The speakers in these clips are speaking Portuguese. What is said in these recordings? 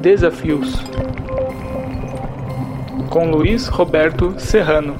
Desafios com Luiz Roberto Serrano.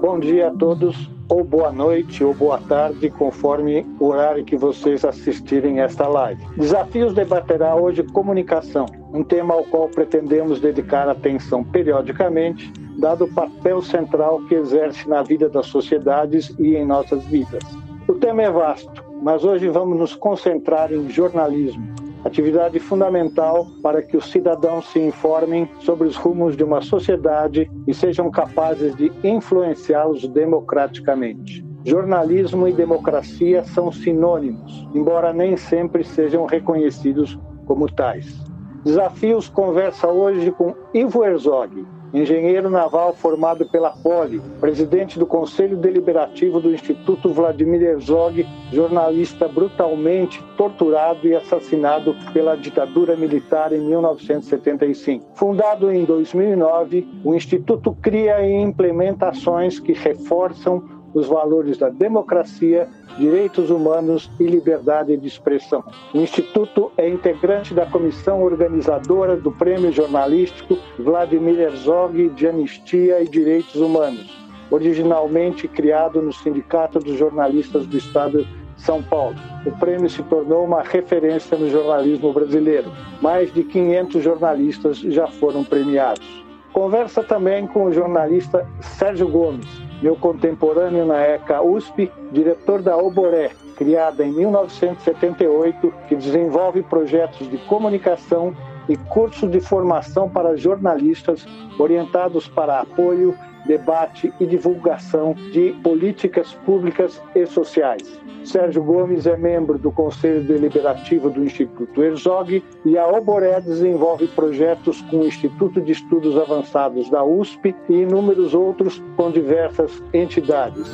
Bom dia a todos, ou boa noite, ou boa tarde, conforme o horário que vocês assistirem esta live. Desafios debaterá hoje comunicação, um tema ao qual pretendemos dedicar atenção periodicamente, dado o papel central que exerce na vida das sociedades e em nossas vidas. O tema é vasto, mas hoje vamos nos concentrar em jornalismo, atividade fundamental para que os cidadãos se informem sobre os rumos de uma sociedade e sejam capazes de influenciá-los democraticamente. Jornalismo e democracia são sinônimos, embora nem sempre sejam reconhecidos como tais. Desafios conversa hoje com Ivo Herzog, engenheiro naval formado pela Poli, presidente do Conselho Deliberativo do Instituto Vladimir Herzog, jornalista brutalmente torturado e assassinado pela ditadura militar em 1975. Fundado em 2009, o Instituto cria e implementa ações que reforçam os valores da democracia, direitos humanos e liberdade de expressão. O Instituto é integrante da comissão organizadora do Prêmio Jornalístico Vladimir Herzog de Anistia e Direitos Humanos, originalmente criado no Sindicato dos Jornalistas do Estado são Paulo. O prêmio se tornou uma referência no jornalismo brasileiro. Mais de 500 jornalistas já foram premiados. Conversa também com o jornalista Sérgio Gomes, meu contemporâneo na ECA USP, diretor da Oboré, criada em 1978, que desenvolve projetos de comunicação e cursos de formação para jornalistas orientados para apoio debate e divulgação de políticas públicas e sociais. Sérgio Gomes é membro do Conselho Deliberativo do Instituto Herzog e a Oboré desenvolve projetos com o Instituto de Estudos Avançados da USP e inúmeros outros com diversas entidades.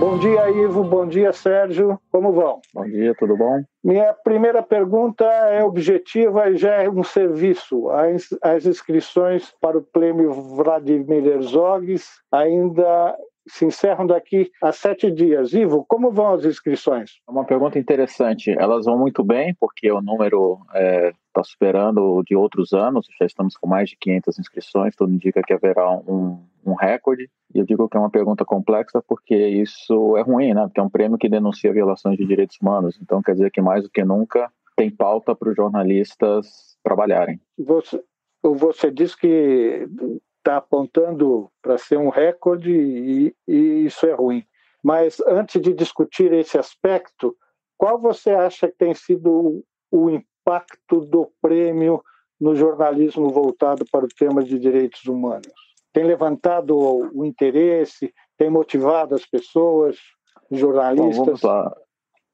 Bom dia, Ivo. Bom dia, Sérgio. Como vão? Bom dia, tudo bom? Minha primeira pergunta é objetiva e já é um serviço. As, inscrições para o prêmio Vladimir Herzog ainda se encerram daqui a sete dias. Ivo, como vão as inscrições? É uma pergunta interessante. Elas vão muito bem, porque o número é, tá superando o de outros anos. Já estamos com mais de 500 inscrições, tudo indica que haverá um, um recorde. E eu digo que é uma pergunta complexa porque isso é ruim, né? Porque é um prêmio que denuncia violações de direitos humanos. Então, quer dizer que mais do que nunca tem pauta para os jornalistas trabalharem. Você, você disse que está apontando para ser um recorde e, e isso é ruim. Mas antes de discutir esse aspecto, qual você acha que tem sido o impacto do prêmio no jornalismo voltado para o tema de direitos humanos? Tem levantado o interesse, tem motivado as pessoas, jornalistas? Bom, vamos lá.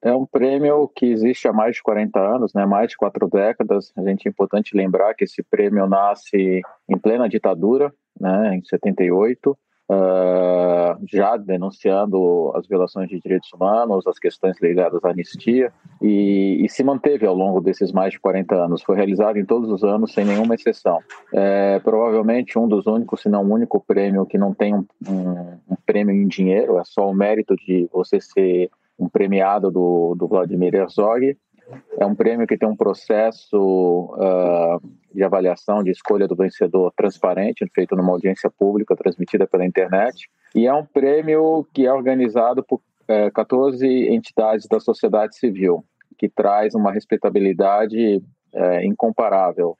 É um prêmio que existe há mais de 40 anos, né? mais de quatro décadas. A gente é importante lembrar que esse prêmio nasce em plena ditadura, né? em 78, uh, já denunciando as violações de direitos humanos, as questões ligadas à anistia, e, e, se manteve ao longo desses mais de 40 anos. Foi realizado em todos os anos, sem nenhuma exceção. É provavelmente um dos únicos, se não o único prêmio que não tem um, um, um prêmio em dinheiro, é só o mérito de você ser um premiado do, do Vladimir Herzog. É um prêmio que tem um processo uh, de avaliação de escolha do vencedor transparente, feito numa audiência pública transmitida pela internet. E é um prêmio que é organizado por uh, 14 entidades da sociedade civil, que traz uma respeitabilidade é, incomparável.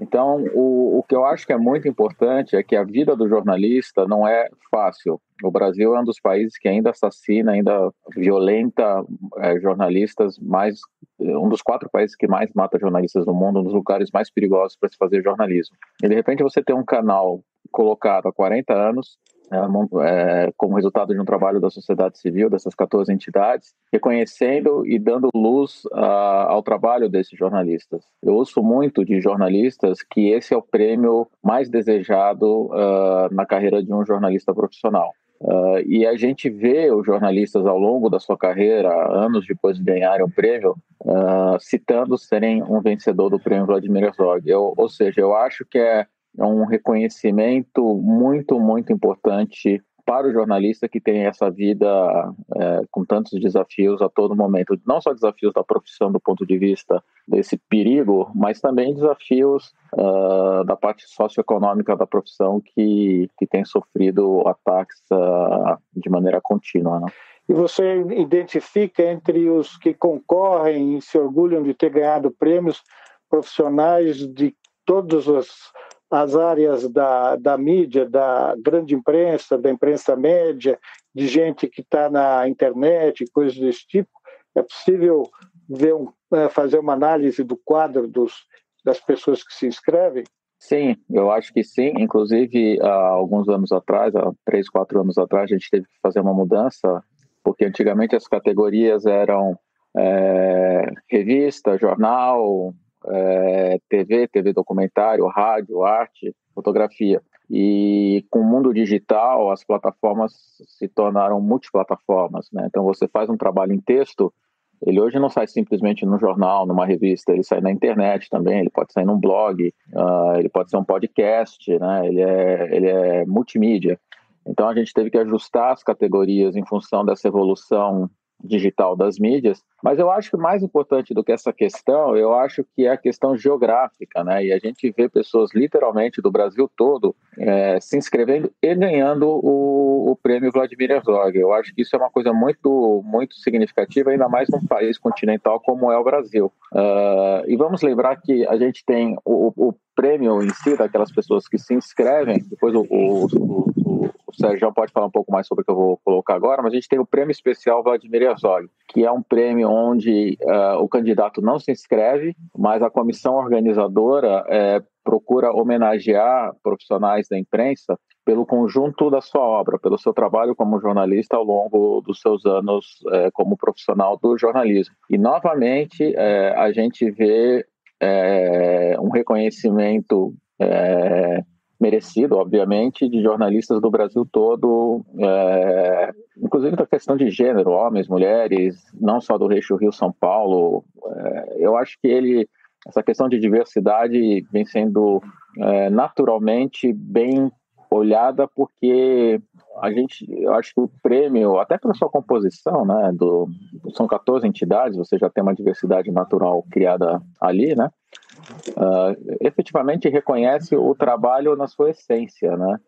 Então, o, o que eu acho que é muito importante é que a vida do jornalista não é fácil. O Brasil é um dos países que ainda assassina, ainda violenta é, jornalistas, mais um dos quatro países que mais mata jornalistas no mundo, um dos lugares mais perigosos para se fazer jornalismo. E de repente você tem um canal colocado há 40 anos é, é, como resultado de um trabalho da sociedade civil, dessas 14 entidades, reconhecendo e dando luz ao trabalho desses jornalistas. Eu ouço muito de jornalistas que esse é o prêmio mais desejado uh, na carreira de um jornalista profissional. Uh, e a gente vê os jornalistas ao longo da sua carreira, anos depois de ganharem o prêmio, uh, citando serem um vencedor do prêmio Vladimir Herzog. Ou seja, eu acho que é é um reconhecimento muito, muito importante para o jornalista que tem essa vida é, com tantos desafios a todo momento. Não só desafios da profissão do ponto de vista desse perigo, mas também desafios uh, da parte socioeconômica da profissão que, que tem sofrido ataques uh, de maneira contínua. Né? E você identifica entre os que concorrem e se orgulham de ter ganhado prêmios profissionais de todas as as áreas da, da mídia, da grande imprensa, da imprensa média, de gente que está na internet, coisas desse tipo, é possível ver um, é, fazer uma análise do quadro dos, das pessoas que se inscrevem? Sim, eu acho que sim. Inclusive, há alguns anos atrás, há três, quatro anos atrás, a gente teve que fazer uma mudança, porque antigamente as categorias eram é, revista, jornal, é, TV, TV documentário, rádio, arte, fotografia. E com o mundo digital, as plataformas se tornaram multiplataformas. Né? Então, você faz um trabalho em texto, ele hoje não sai simplesmente no jornal, numa revista, ele sai na internet também, ele pode sair num blog, uh, ele pode ser um podcast, né? ele, é, ele é multimídia. Então, a gente teve que ajustar as categorias em função dessa evolução digital das mídias, mas eu acho que mais importante do que essa questão, eu acho que é a questão geográfica, né? E a gente vê pessoas literalmente do Brasil todo é, se inscrevendo e ganhando o, o, prêmio Vladimir Herzog. Eu acho que isso é uma coisa muito, muito significativa, ainda mais num país continental como é o Brasil. Uh, e vamos lembrar que a gente tem o, o prêmio em si daquelas pessoas que se inscrevem, depois o, o, o, o Sérgio pode falar um pouco mais sobre o que eu vou colocar agora, mas a gente tem o prêmio especial Vladimir Herzog, que é um prêmio onde uh, o candidato não se inscreve, mas a comissão organizadora é, procura homenagear profissionais da imprensa pelo conjunto da sua obra, pelo seu trabalho como jornalista ao longo dos seus anos é, como profissional do jornalismo. E, novamente, é, a gente vê um reconhecimento merecido, obviamente, de jornalistas do Brasil todo, é, inclusive da questão de gênero, homens, mulheres, não só do eixo Rio-São Paulo. É, eu acho que ele, essa questão de diversidade vem sendo é, naturalmente bem olhada porque a gente, eu acho que o prêmio, até pela sua composição, né, do, são 14 entidades, você já tem uma diversidade natural criada ali, né, uh, efetivamente reconhece o trabalho na sua essência, né,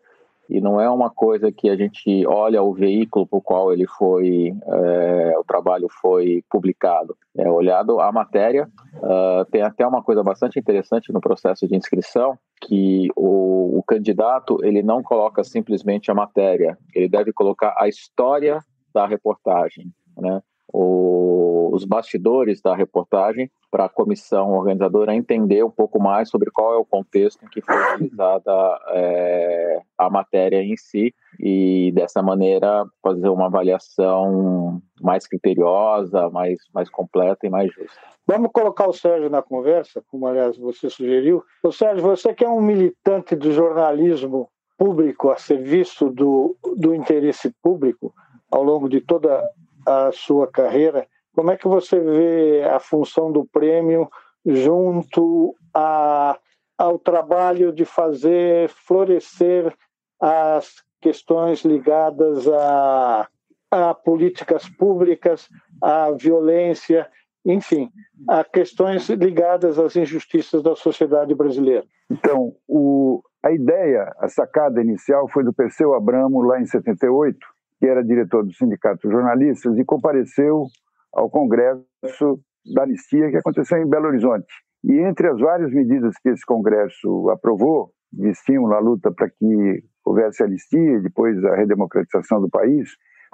e não é uma coisa que a gente olha o veículo por qual ele foi, é, o trabalho foi publicado. É olhado a matéria. Uh, tem até uma coisa bastante interessante no processo de inscrição, que o, o candidato ele não coloca simplesmente a matéria, ele deve colocar a história da reportagem, né? O, os bastidores da reportagem para a comissão organizadora entender um pouco mais sobre qual é o contexto em que foi realizada é, a matéria em si e dessa maneira fazer uma avaliação mais criteriosa, mais, mais completa e mais justa. Vamos colocar o Sérgio na conversa, como aliás você sugeriu. O Sérgio, você que é um militante do jornalismo público a serviço do, do interesse público ao longo de toda a sua carreira, como é que você vê a função do prêmio junto a, ao trabalho de fazer florescer as questões ligadas a, a políticas públicas, à violência, enfim, a questões ligadas às injustiças da sociedade brasileira. Então, o, a ideia, a sacada inicial foi do Perseu Abramo, lá em 78, que era diretor do Sindicato de Jornalistas, e compareceu ao Congresso da Anistia que aconteceu em Belo Horizonte. E entre as várias medidas que esse Congresso aprovou, de estímulo à luta para que houvesse anistia e depois a redemocratização do país,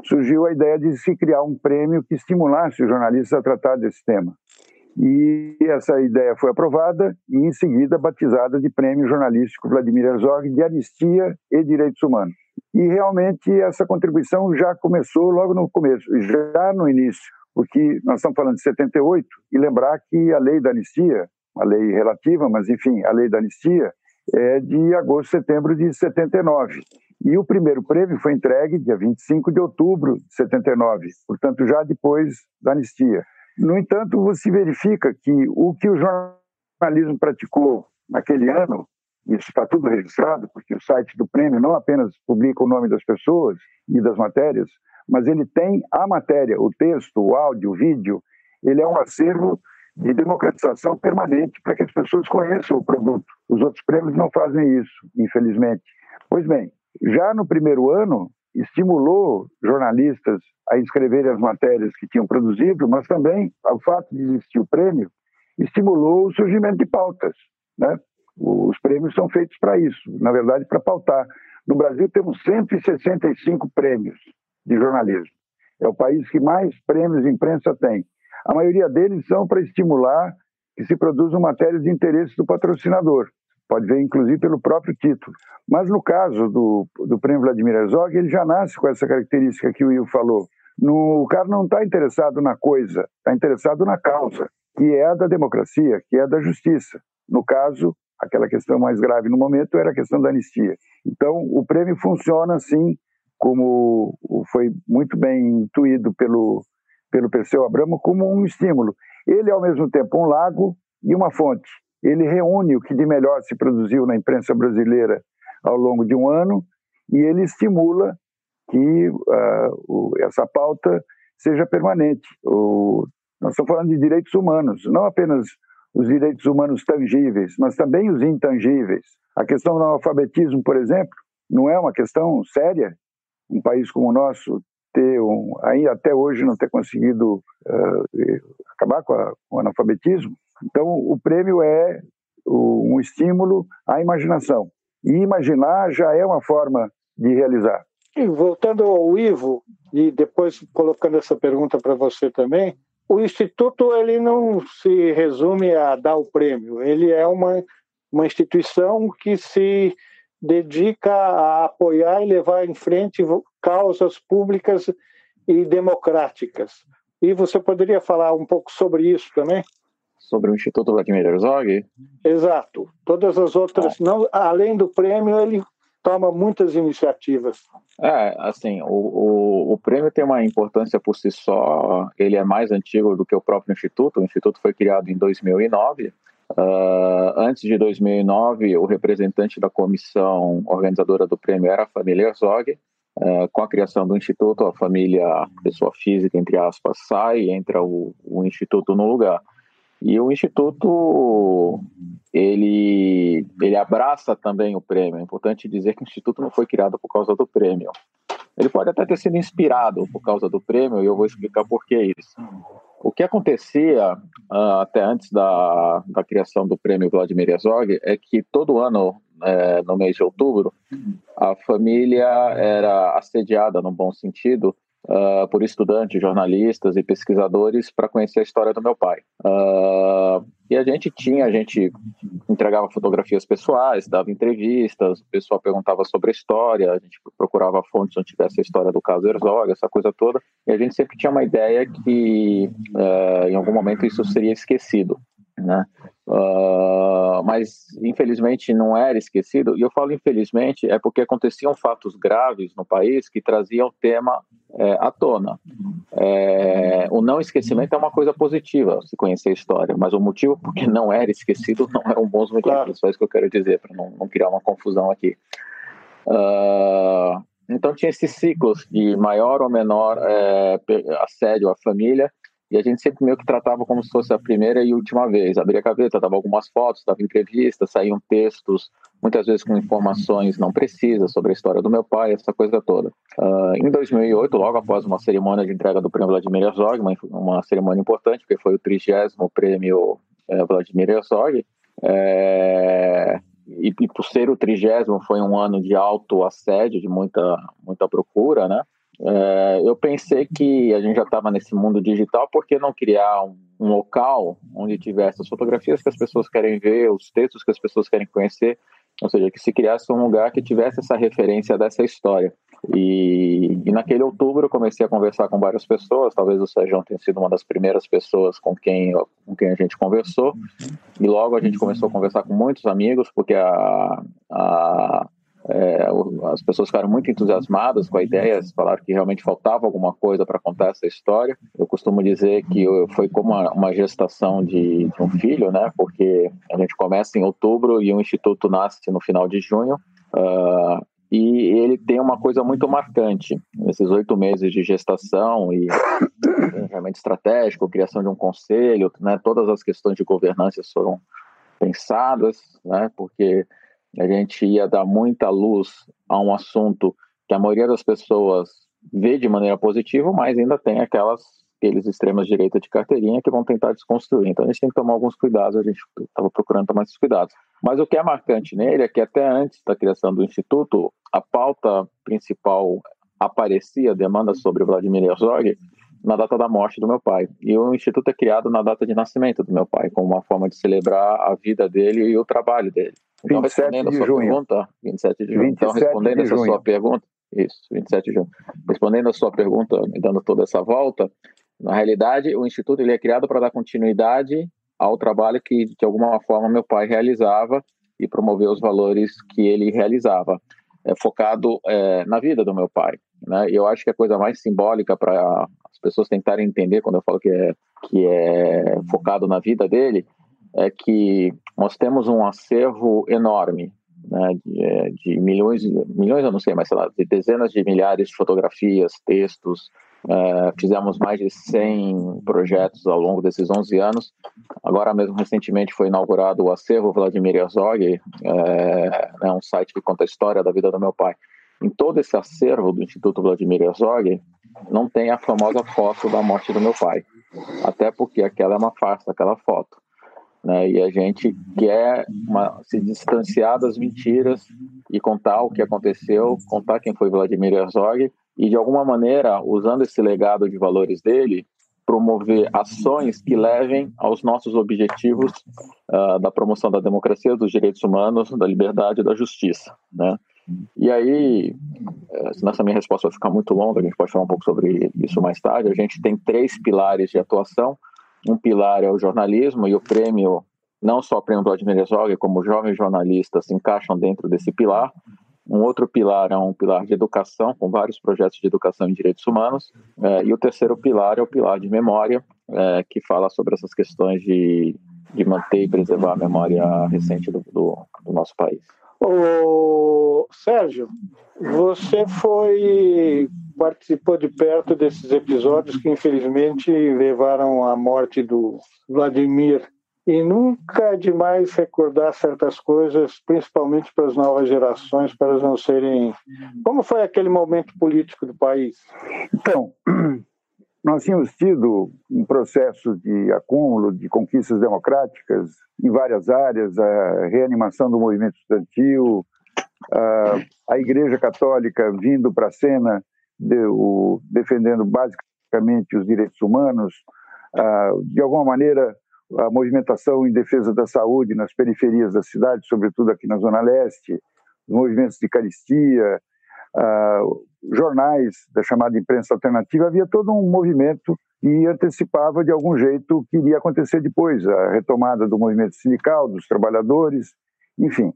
surgiu a ideia de se criar um prêmio que estimulasse os jornalistas a tratar desse tema. E essa ideia foi aprovada e, em seguida, batizada de Prêmio Jornalístico Vladimir Herzog de Anistia e Direitos Humanos. E realmente essa contribuição já começou logo no começo, já no início, porque nós estamos falando de 78 e lembrar que a lei da anistia, a lei relativa, mas enfim, a lei da anistia é de agosto, setembro de 79. E o primeiro prêmio foi entregue dia 25 de outubro de 79, portanto já depois da anistia. No entanto, você verifica que o que o jornalismo praticou naquele ano isso está tudo registrado, porque o site do prêmio não apenas publica o nome das pessoas e das matérias, mas ele tem a matéria, o texto, o áudio, o vídeo, ele é um acervo de democratização permanente para que as pessoas conheçam o produto. Os outros prêmios não fazem isso, infelizmente. Pois bem, já no primeiro ano, estimulou jornalistas a escreverem as matérias que tinham produzido, mas também, o fato de existir o prêmio, estimulou o surgimento de pautas. Né? Os prêmios são feitos para isso, na verdade, para pautar. No Brasil, temos 165 prêmios de jornalismo. É o país que mais prêmios de imprensa tem. A maioria deles são para estimular que se produzam matérias de interesse do patrocinador. Pode ver, inclusive, pelo próprio título. Mas no caso do, do prêmio Vladimir Herzog, ele já nasce com essa característica que o Will falou. No, o cara não está interessado na coisa, está interessado na causa, que é a da democracia, que é a da justiça. No caso, aquela questão mais grave no momento era a questão da anistia. Então, o prêmio funciona assim, como foi muito bem intuído pelo, pelo Perseu Abramo, como um estímulo. Ele é, ao mesmo tempo, um lago e uma fonte. Ele reúne o que de melhor se produziu na imprensa brasileira ao longo de um ano e ele estimula que uh, o, essa pauta seja permanente. O, nós estamos falando de direitos humanos, não apenas os direitos humanos tangíveis, mas também os intangíveis. A questão do analfabetismo, por exemplo, não é uma questão séria. Um país como o nosso ter um, ainda até hoje não ter conseguido uh, acabar com, a, com, o analfabetismo. Então, o prêmio é o, um estímulo à imaginação. E imaginar já é uma forma de realizar. E voltando ao Ivo, e depois colocando essa pergunta para você também, o Instituto ele não se resume a dar o prêmio, ele é uma, uma instituição que se dedica a apoiar e levar em frente causas públicas e democráticas. E você poderia falar um pouco sobre isso também? Sobre o Instituto Vladimir Herzog? Exato. Todas as outras, ah. não, além do prêmio, ele toma muitas iniciativas. É, assim, o, o, o, prêmio tem uma importância por si só, ele é mais antigo do que o próprio Instituto, o Instituto foi criado em 2009, Uh, antes de 2009, o representante da comissão organizadora do prêmio era a família Herzog. Uh, com a criação do instituto, a família, pessoa física, entre aspas, sai e entra o, o instituto no lugar. E o instituto ele ele abraça também o prêmio. É importante dizer que o instituto não foi criado por causa do prêmio. Ele pode até ter sido inspirado por causa do prêmio e eu vou explicar por que isso. O que acontecia uh, até antes da, da criação do prêmio Vladimir Herzog é que todo ano, é, no mês de outubro, a família era assediada, no bom sentido, uh, por estudantes, jornalistas e pesquisadores para conhecer a história do meu pai. Uh, e a gente tinha, a gente entregava fotografias pessoais, dava entrevistas, o pessoal perguntava sobre a história, a gente procurava fontes onde tivesse a história do caso Herzog, essa coisa toda, e a gente sempre tinha uma ideia que uh, em algum momento isso seria esquecido. Né? Uh, mas infelizmente não era esquecido, e eu falo infelizmente é porque aconteciam fatos graves no país que traziam o tema é, à tona. É, o não esquecimento é uma coisa positiva, se conhecer a história, mas o motivo por que não era esquecido não eram bons motivos, claro. só isso que eu quero dizer, para não, não, criar uma confusão aqui. Uh, então tinha esses ciclos de maior ou menor é, assédio à família, e a gente sempre meio que tratava como se fosse a primeira e última vez. Abria a gaveta, dava algumas fotos, dava entrevistas, saíam textos, muitas vezes com informações não precisas sobre a história do meu pai, essa coisa toda. Uh, em 2008, logo após uma cerimônia de entrega do prêmio Vladimir Herzog, uma, uma cerimônia importante, porque foi o trigésimo prêmio é, Vladimir Herzog, é, e, e por ser o trigésimo foi um ano de alto assédio, de muita, muita procura, né? É, eu pensei que a gente já estava nesse mundo digital, por que não criar um, um, local onde tivesse as fotografias que as pessoas querem ver, os textos que as pessoas querem conhecer, ou seja, que se criasse um lugar que tivesse essa referência dessa história. E, e naquele outubro eu comecei a conversar com várias pessoas, talvez o Sérgio tenha sido uma das primeiras pessoas com quem, com quem a gente conversou, e logo a gente começou a conversar com muitos amigos, porque a, a é, as pessoas ficaram muito entusiasmadas com a ideia, falaram que realmente faltava alguma coisa para contar essa história. Eu costumo dizer que foi como uma, gestação de, de, um filho, né? Porque a gente começa em outubro e o instituto nasce no final de junho. Uh, e ele tem uma coisa muito marcante nesses oito meses de gestação e planejamento estratégico, criação de um conselho, né? Todas as questões de governança foram pensadas, né? Porque a gente ia dar muita luz a um assunto que a maioria das pessoas vê de maneira positiva, mas ainda tem aquelas aqueles extremas direita de carteirinha que vão tentar desconstruir. Então a gente tem que tomar alguns cuidados, a gente estava procurando tomar esses cuidados. Mas o que é marcante nele é que até antes da criação do Instituto, a pauta principal aparecia, demanda sobre Vladimir Herzog, na data da morte do meu pai. E o Instituto é criado na data de nascimento do meu pai, como uma forma de celebrar a vida dele e o trabalho dele. Então, respondendo a sua junho. pergunta, 27 de junho. Então, respondendo essa sua pergunta, isso, 27 de junho. Respondendo a sua pergunta, dando toda essa volta, na realidade, o Instituto ele é criado para dar continuidade ao trabalho que, de alguma forma, meu pai realizava e promover os valores que ele realizava, é, focado é, na vida do meu pai. Né? E eu acho que a coisa mais simbólica para as pessoas tentarem entender quando eu falo que é, que é focado na vida dele é que nós temos um acervo enorme né, de, é, de, milhões, milhões eu não sei, mas sei lá, de dezenas de milhares de fotografias, textos. É, fizemos mais de 100 projetos ao longo desses 11 anos. Agora mesmo, recentemente, foi inaugurado o acervo Vladimir Herzog, é, é um site que conta a história da vida do meu pai. Em todo esse acervo do Instituto Vladimir Herzog, não tem a famosa foto da morte do meu pai. Até porque aquela é uma farsa, aquela foto. Né? E a gente quer uma, se distanciar das mentiras e contar o que aconteceu, contar quem foi Vladimir Herzog e de alguma maneira, usando esse legado de valores dele, promover ações que levem aos nossos objetivos uh, da promoção da democracia, dos direitos humanos, da liberdade e da justiça, né? E aí, eh, nessa minha resposta vai ficar muito longa, a gente pode falar um pouco sobre isso mais tarde. A gente tem três pilares de atuação um pilar é o jornalismo e o prêmio, não só o prêmio Vladimir Herzog, como jovens jornalistas se encaixam dentro desse pilar. Um outro pilar é um pilar de educação, com vários projetos de educação em direitos humanos. É, e o terceiro pilar é o pilar de memória, é, que fala sobre essas questões de, de manter e preservar a memória recente do, do, do nosso país. O Sérgio, você foi participou de perto desses episódios que infelizmente levaram à morte do Vladimir e nunca é demais recordar certas coisas, principalmente para as novas gerações, para elas não serem. Como foi aquele momento político do país? Então, nós tínhamos tido um processo de acúmulo de conquistas democráticas em várias áreas, a reanimação do movimento estudantil, a, a Igreja Católica vindo para a cena de, o, defendendo basicamente os direitos humanos, a, de alguma maneira a movimentação em defesa da saúde nas periferias da cidade, sobretudo aqui na Zona Leste, os movimentos de caristia, uh, jornais da chamada imprensa alternativa, havia todo um movimento que antecipava de algum jeito o que iria acontecer depois, a retomada do movimento sindical, dos trabalhadores, enfim.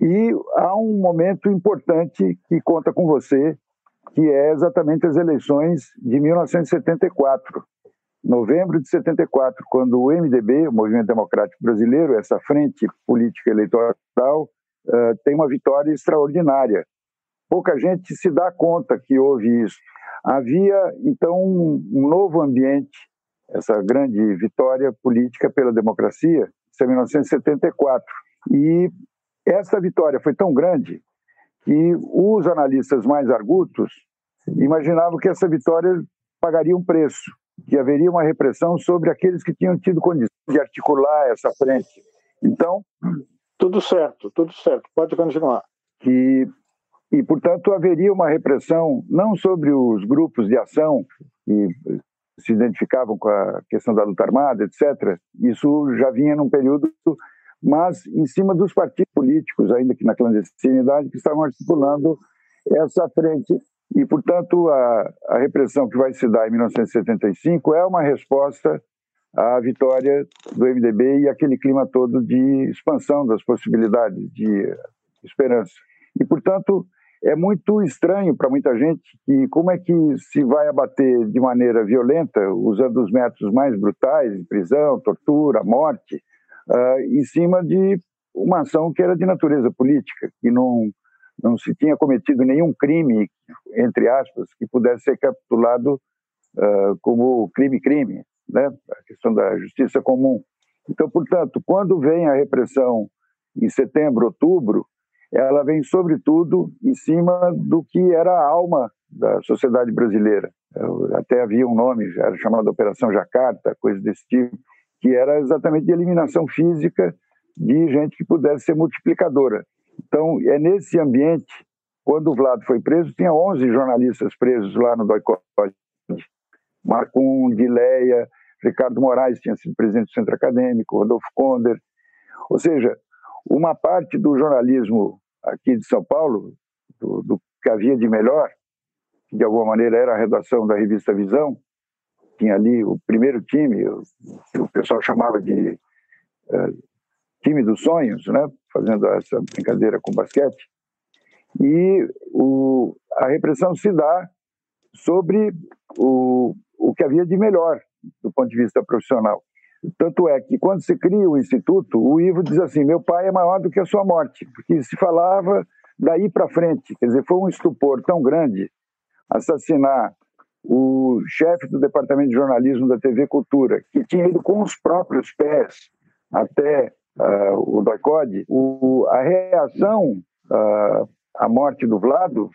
E há um momento importante que conta com você, que é exatamente as eleições de 1974, novembro de 74, quando o MDB, o Movimento Democrático Brasileiro, essa frente política eleitoral, uh, tem uma vitória extraordinária pouca gente se dá conta que houve isso. Havia, então, um novo ambiente, essa grande vitória política pela democracia, isso é 1974. E essa vitória foi tão grande que os analistas mais argutos imaginavam que essa vitória pagaria um preço, que haveria uma repressão sobre aqueles que tinham tido condição de articular essa frente. Então. Tudo certo, tudo certo, pode continuar. Que e, portanto, haveria uma repressão não sobre os grupos de ação que se identificavam com a questão da luta armada, etc. Isso já vinha num período, mas em cima dos partidos políticos, ainda que na clandestinidade, que estavam articulando essa frente. E, portanto, a, a repressão que vai se dar em 1975 é uma resposta à vitória do MDB e aquele clima todo de expansão das possibilidades de esperança. E, portanto, é muito estranho para muita gente que como é que se vai abater de maneira violenta, usando os métodos mais brutais, prisão, tortura, morte, uh, em cima de uma ação que era de natureza política, que não, não se tinha cometido nenhum crime, entre aspas, que pudesse ser capitulado uh, como crime-crime, né? a questão da justiça comum. Então, portanto, quando vem a repressão em setembro, outubro, ela vem sobretudo em cima do que era a alma da sociedade brasileira. Até havia um nome, era chamado Operação Jacarta, coisa desse tipo, que era exatamente de eliminação física de gente que pudesse ser multiplicadora. Então, é nesse ambiente, quando o Vlado foi preso, tinha 11 jornalistas presos lá no Doicode. Marcum, Dileia, Ricardo Moraes tinha sido presidente do Centro Acadêmico, Rodolfo Konder. Ou seja, uma parte do jornalismo aqui de São Paulo, do, do que havia de melhor, que de alguma maneira era a redação da revista Visão, tinha ali o primeiro time, o, o pessoal chamava de uh, time dos sonhos, né? fazendo essa brincadeira com basquete. E o, a repressão se dá sobre o, o que havia de melhor do ponto de vista profissional. Tanto é que, quando se cria o Instituto, o Ivo diz assim: meu pai é maior do que a sua morte, porque se falava daí para frente. Quer dizer, foi um estupor tão grande assassinar o chefe do departamento de jornalismo da TV Cultura, que tinha ido com os próprios pés até uh, o doicode, a reação uh, à morte do Vlado,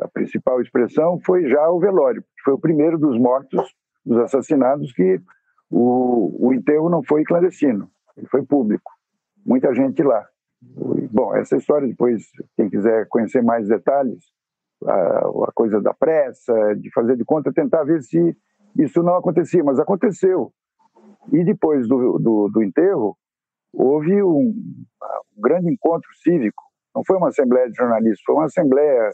a principal expressão foi já o velório, que foi o primeiro dos mortos, dos assassinados, que o, o enterro não foi clandestino, ele foi público. Muita gente lá. Bom, essa história depois, quem quiser conhecer mais detalhes, a, a coisa da pressa, de fazer de conta, tentar ver se isso não acontecia, mas aconteceu. E depois do, do, do enterro, houve um, um, grande encontro cívico. Não foi uma assembleia de jornalistas, foi uma assembleia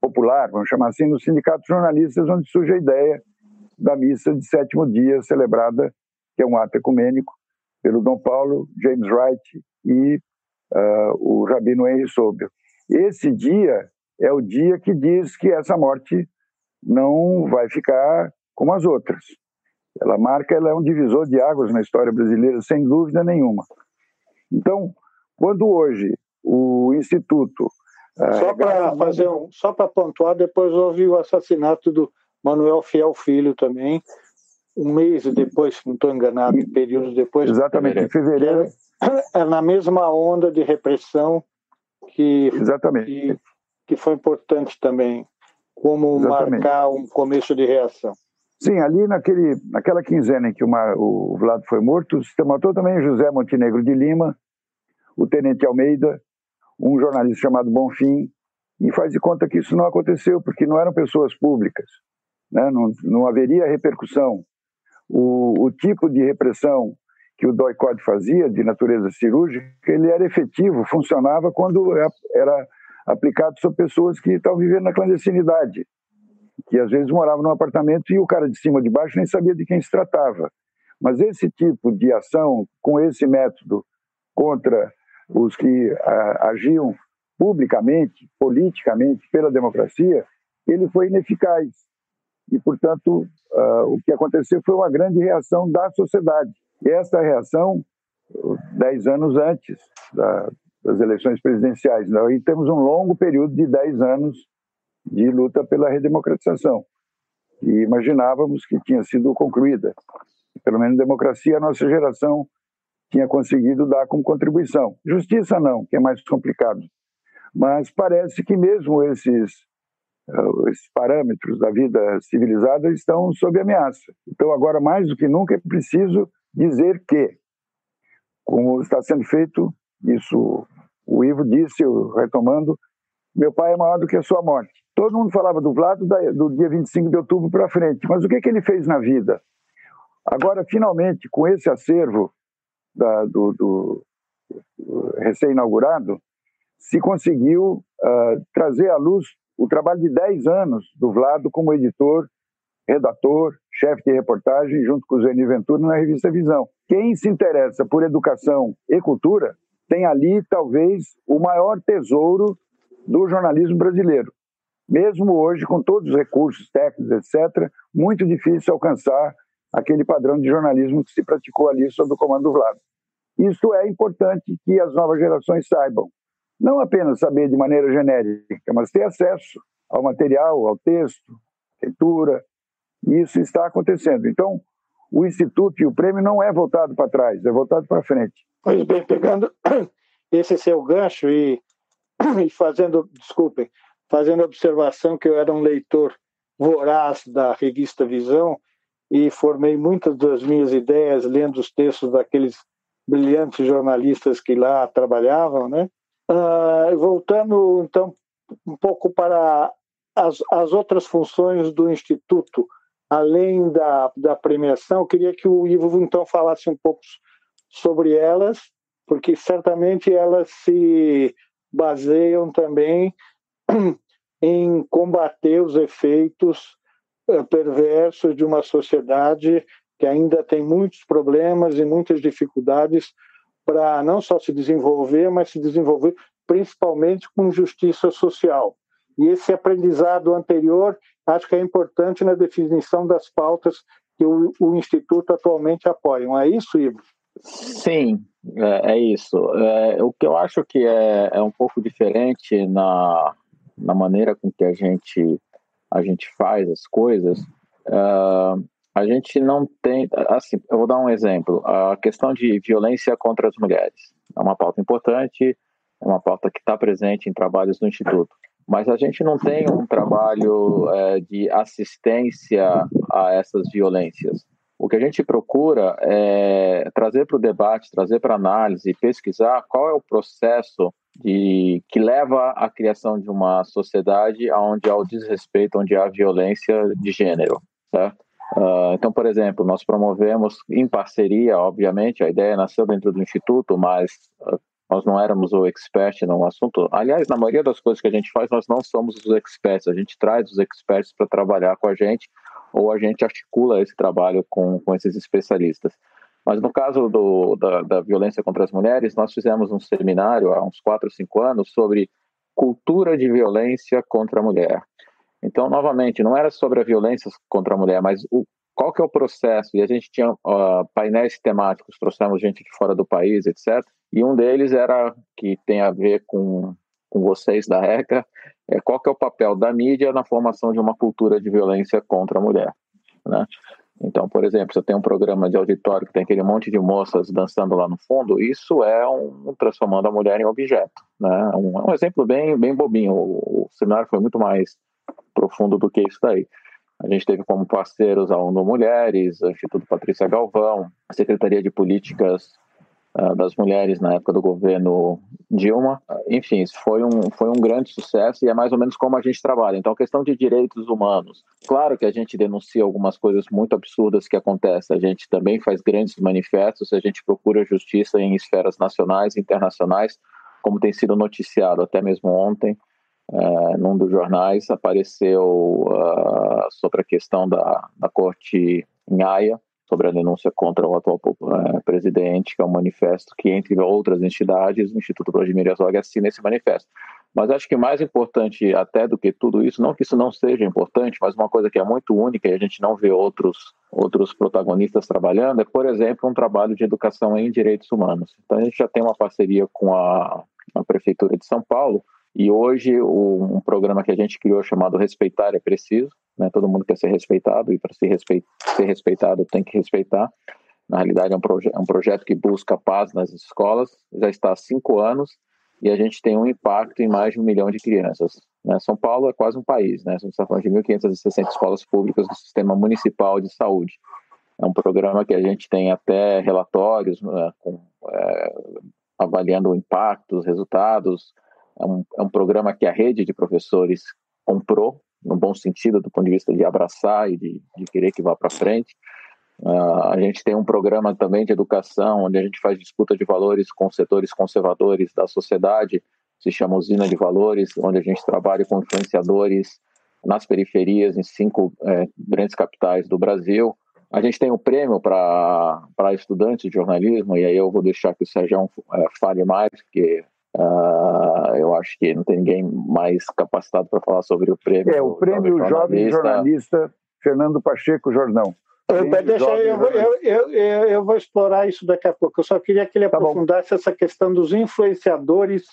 popular, vamos chamar assim, no Sindicato de Jornalistas, onde surge a ideia da missa de sétimo dia celebrada, que é um ato ecumênico, pelo Dom Paulo, James Wright e uh, o Rabino Henry Sobel. Esse dia é o dia que diz que essa morte não vai ficar como as outras. Ela marca, ela é um divisor de águas na história brasileira, sem dúvida nenhuma. Então, quando hoje o Instituto. Uh, só para fazer um, só para pontuar, depois houve o assassinato do Manuel Fiel Filho também, um mês depois, se não estou enganado, e, períodos depois. Exatamente, em fevereiro. É, é, na mesma onda de repressão que, exatamente. que, que foi importante também, como exatamente. marcar um começo de reação. Sim, ali naquele, naquela quinzena em que uma, o Vlado foi morto, se matou também José Montenegro de Lima, o Tenente Almeida, um jornalista chamado Bonfim, e faz de conta que isso não aconteceu, porque não eram pessoas públicas né? não, não haveria repercussão. O, o tipo de repressão que o DOI-COD fazia, de natureza cirúrgica, ele era efetivo, funcionava quando é, era aplicado sobre pessoas que estavam vivendo na clandestinidade, que às vezes moravam num apartamento e o cara de cima de baixo nem sabia de quem se tratava. Mas esse tipo de ação, com esse método contra os que a, agiam publicamente, politicamente, pela democracia, ele foi ineficaz e, portanto, uh, o que aconteceu foi uma grande reação da sociedade. E essa reação, dez anos antes da, das eleições presidenciais. Né? E temos um longo período de dez anos de luta pela redemocratização. E imaginávamos que tinha sido concluída. Pelo menos democracia, a nossa geração tinha conseguido dar como contribuição. Justiça não, que é mais complicado. Mas parece que mesmo esses esses parâmetros da vida civilizada estão sob ameaça. Então, agora mais do que nunca é preciso dizer que, como está sendo feito, isso o Ivo disse, retomando, meu pai é maior do que a sua morte. Todo mundo falava do Vlado do dia 25 de outubro para frente, mas o que, que ele fez na vida? Agora, finalmente, com esse acervo da, do, do, do recém-inaugurado, se conseguiu uh, trazer à luz o trabalho de 10 anos do Vlado como editor, redator, chefe de reportagem, junto com o Zeni Ventura, na revista Visão. Quem se interessa por educação e cultura tem ali, talvez, o maior tesouro do jornalismo brasileiro. Mesmo hoje, com todos os recursos técnicos, etc., muito difícil alcançar aquele padrão de jornalismo que se praticou ali sob o comando do Vlad. Isso é importante que as novas gerações saibam. Não apenas saber de maneira genérica, mas ter acesso ao material, ao texto, leitura. Isso está acontecendo. Então, o Instituto e o prêmio não é voltado para trás, é voltado para frente. Pois bem, pegando esse seu gancho e, e fazendo, desculpem, fazendo observação que eu era um leitor voraz da revista Visão e formei muitas das minhas ideias lendo os textos daqueles brilhantes jornalistas que lá trabalhavam, né? Uh, voltando então um pouco para as, as outras funções do Instituto, além da, da premiação, eu queria que o Ivo então falasse um pouco sobre elas, porque certamente elas se baseiam também em combater os efeitos eh, perversos de uma sociedade que ainda tem muitos problemas e muitas dificuldades para não só se desenvolver, mas se desenvolver principalmente com justiça social. E esse aprendizado anterior acho que é importante na definição das pautas que o, o Instituto atualmente apoia. Não é isso, Ivo? Sim, é, é isso. É, o que eu acho que é, é, um pouco diferente na, na maneira com que a gente, a gente faz as coisas. Uh, a gente não tem. Assim, eu vou dar um exemplo. A questão de violência contra as mulheres é uma pauta importante, é uma pauta que está presente em trabalhos do Instituto. Mas a gente não tem um trabalho é, de assistência a essas violências. O que a gente procura é trazer para o debate, trazer para análise, pesquisar qual é o processo de, que leva à criação de uma sociedade onde há o desrespeito, onde há violência de gênero, certo? Uh, então, por exemplo, nós promovemos em parceria, obviamente, a ideia nasceu dentro do Instituto, mas uh, nós não éramos o expert no assunto. Aliás, na maioria das coisas que a gente faz, nós não somos os experts, a gente traz os experts para trabalhar com a gente, ou a gente articula esse trabalho com, com esses especialistas. Mas no caso do, da, da violência contra as mulheres, nós fizemos um seminário há uns 4 ou 5 anos sobre cultura de violência contra a mulher. Então, novamente, não era sobre a violência contra a mulher, mas o, qual que é o processo? E a gente tinha uh, painéis temáticos, trouxemos gente de fora do país, etc. E um deles era, que tem a ver com, com vocês da ECA, é qual que é o papel da mídia na formação de uma cultura de violência contra a mulher, né? Então, por exemplo, você tem um programa de auditório que tem aquele monte de moças dançando lá no fundo, isso é um transformando a mulher em objeto, né? Um, é um exemplo bem, bem bobinho. O, o seminário foi muito mais profundo do que isso daí. A gente teve como parceiros a ONU Mulheres, o Instituto Patrícia Galvão, a Secretaria de Políticas uh, das Mulheres na época do governo Dilma. Enfim, foi um, foi um grande sucesso e é mais ou menos como a gente trabalha. Então, a questão de direitos humanos. Claro que a gente denuncia algumas coisas muito absurdas que acontecem. A gente também faz grandes manifestos, a gente procura justiça em esferas nacionais e internacionais, como tem sido noticiado até mesmo ontem uh, num dos jornais apareceu uh, sobre a questão da, da corte em Haia, sobre a denúncia contra o atual uh, presidente, que é um manifesto que, entre outras entidades, o Instituto Vladimir Herzog assina esse manifesto. Mas acho que mais importante até do que tudo isso, não que isso não seja importante, mas uma coisa que é muito única e a gente não vê outros, outros protagonistas trabalhando, é, por exemplo, um trabalho de educação em direitos humanos. Então a gente já tem uma parceria com a, a Prefeitura de São Paulo, e hoje, um programa que a gente criou chamado Respeitar é Preciso, né? todo mundo quer ser respeitado e para ser, respeit ser respeitado tem que respeitar. Na realidade, é um, proje é um projeto que busca paz nas escolas, já está há cinco anos e a gente tem um impacto em mais de um milhão de crianças. Né? São Paulo é quase um país, né? a gente está falando de 1.560 escolas públicas do Sistema Municipal de Saúde. É um programa que a gente tem até relatórios né, com, é, avaliando o impacto, os resultados, é um, é um programa que a rede de professores comprou, no bom sentido, do ponto de vista de abraçar e de, de querer que vá para frente. Uh, a gente tem um programa também de educação, onde a gente faz disputa de valores com setores conservadores da sociedade, se chama Usina de Valores, onde a gente trabalha com influenciadores nas periferias, em cinco é, grandes capitais do Brasil. A gente tem um prêmio para estudantes de jornalismo, e aí eu vou deixar que o Sérgio é, fale mais, porque Uh, eu acho que não tem ninguém mais capacitado para falar sobre o prêmio. É, o prêmio Jovem Jornalista, Jovem jornalista Fernando Pacheco Jordão. Deixa eu, eu, eu, eu, eu, vou explorar isso daqui a pouco. Eu só queria que ele tá aprofundasse bom. essa questão dos influenciadores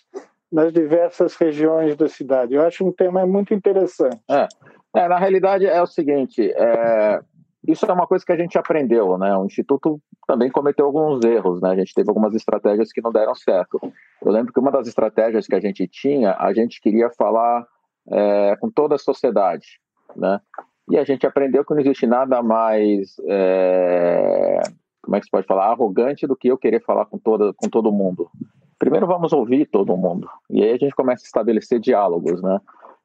nas diversas regiões da cidade. Eu acho um tema muito interessante. É, é na realidade é o seguinte, é, isso é uma coisa que a gente aprendeu, né? O Instituto também cometeu alguns erros, né? A gente teve algumas estratégias que não deram certo. Eu lembro que uma das estratégias que a gente tinha, a gente queria falar é, com toda a sociedade, né? E a gente aprendeu que não existe nada mais, é, como é que se pode falar, arrogante do que eu querer falar com, toda, com todo mundo. Primeiro vamos ouvir todo mundo, e aí a gente começa a estabelecer diálogos, né?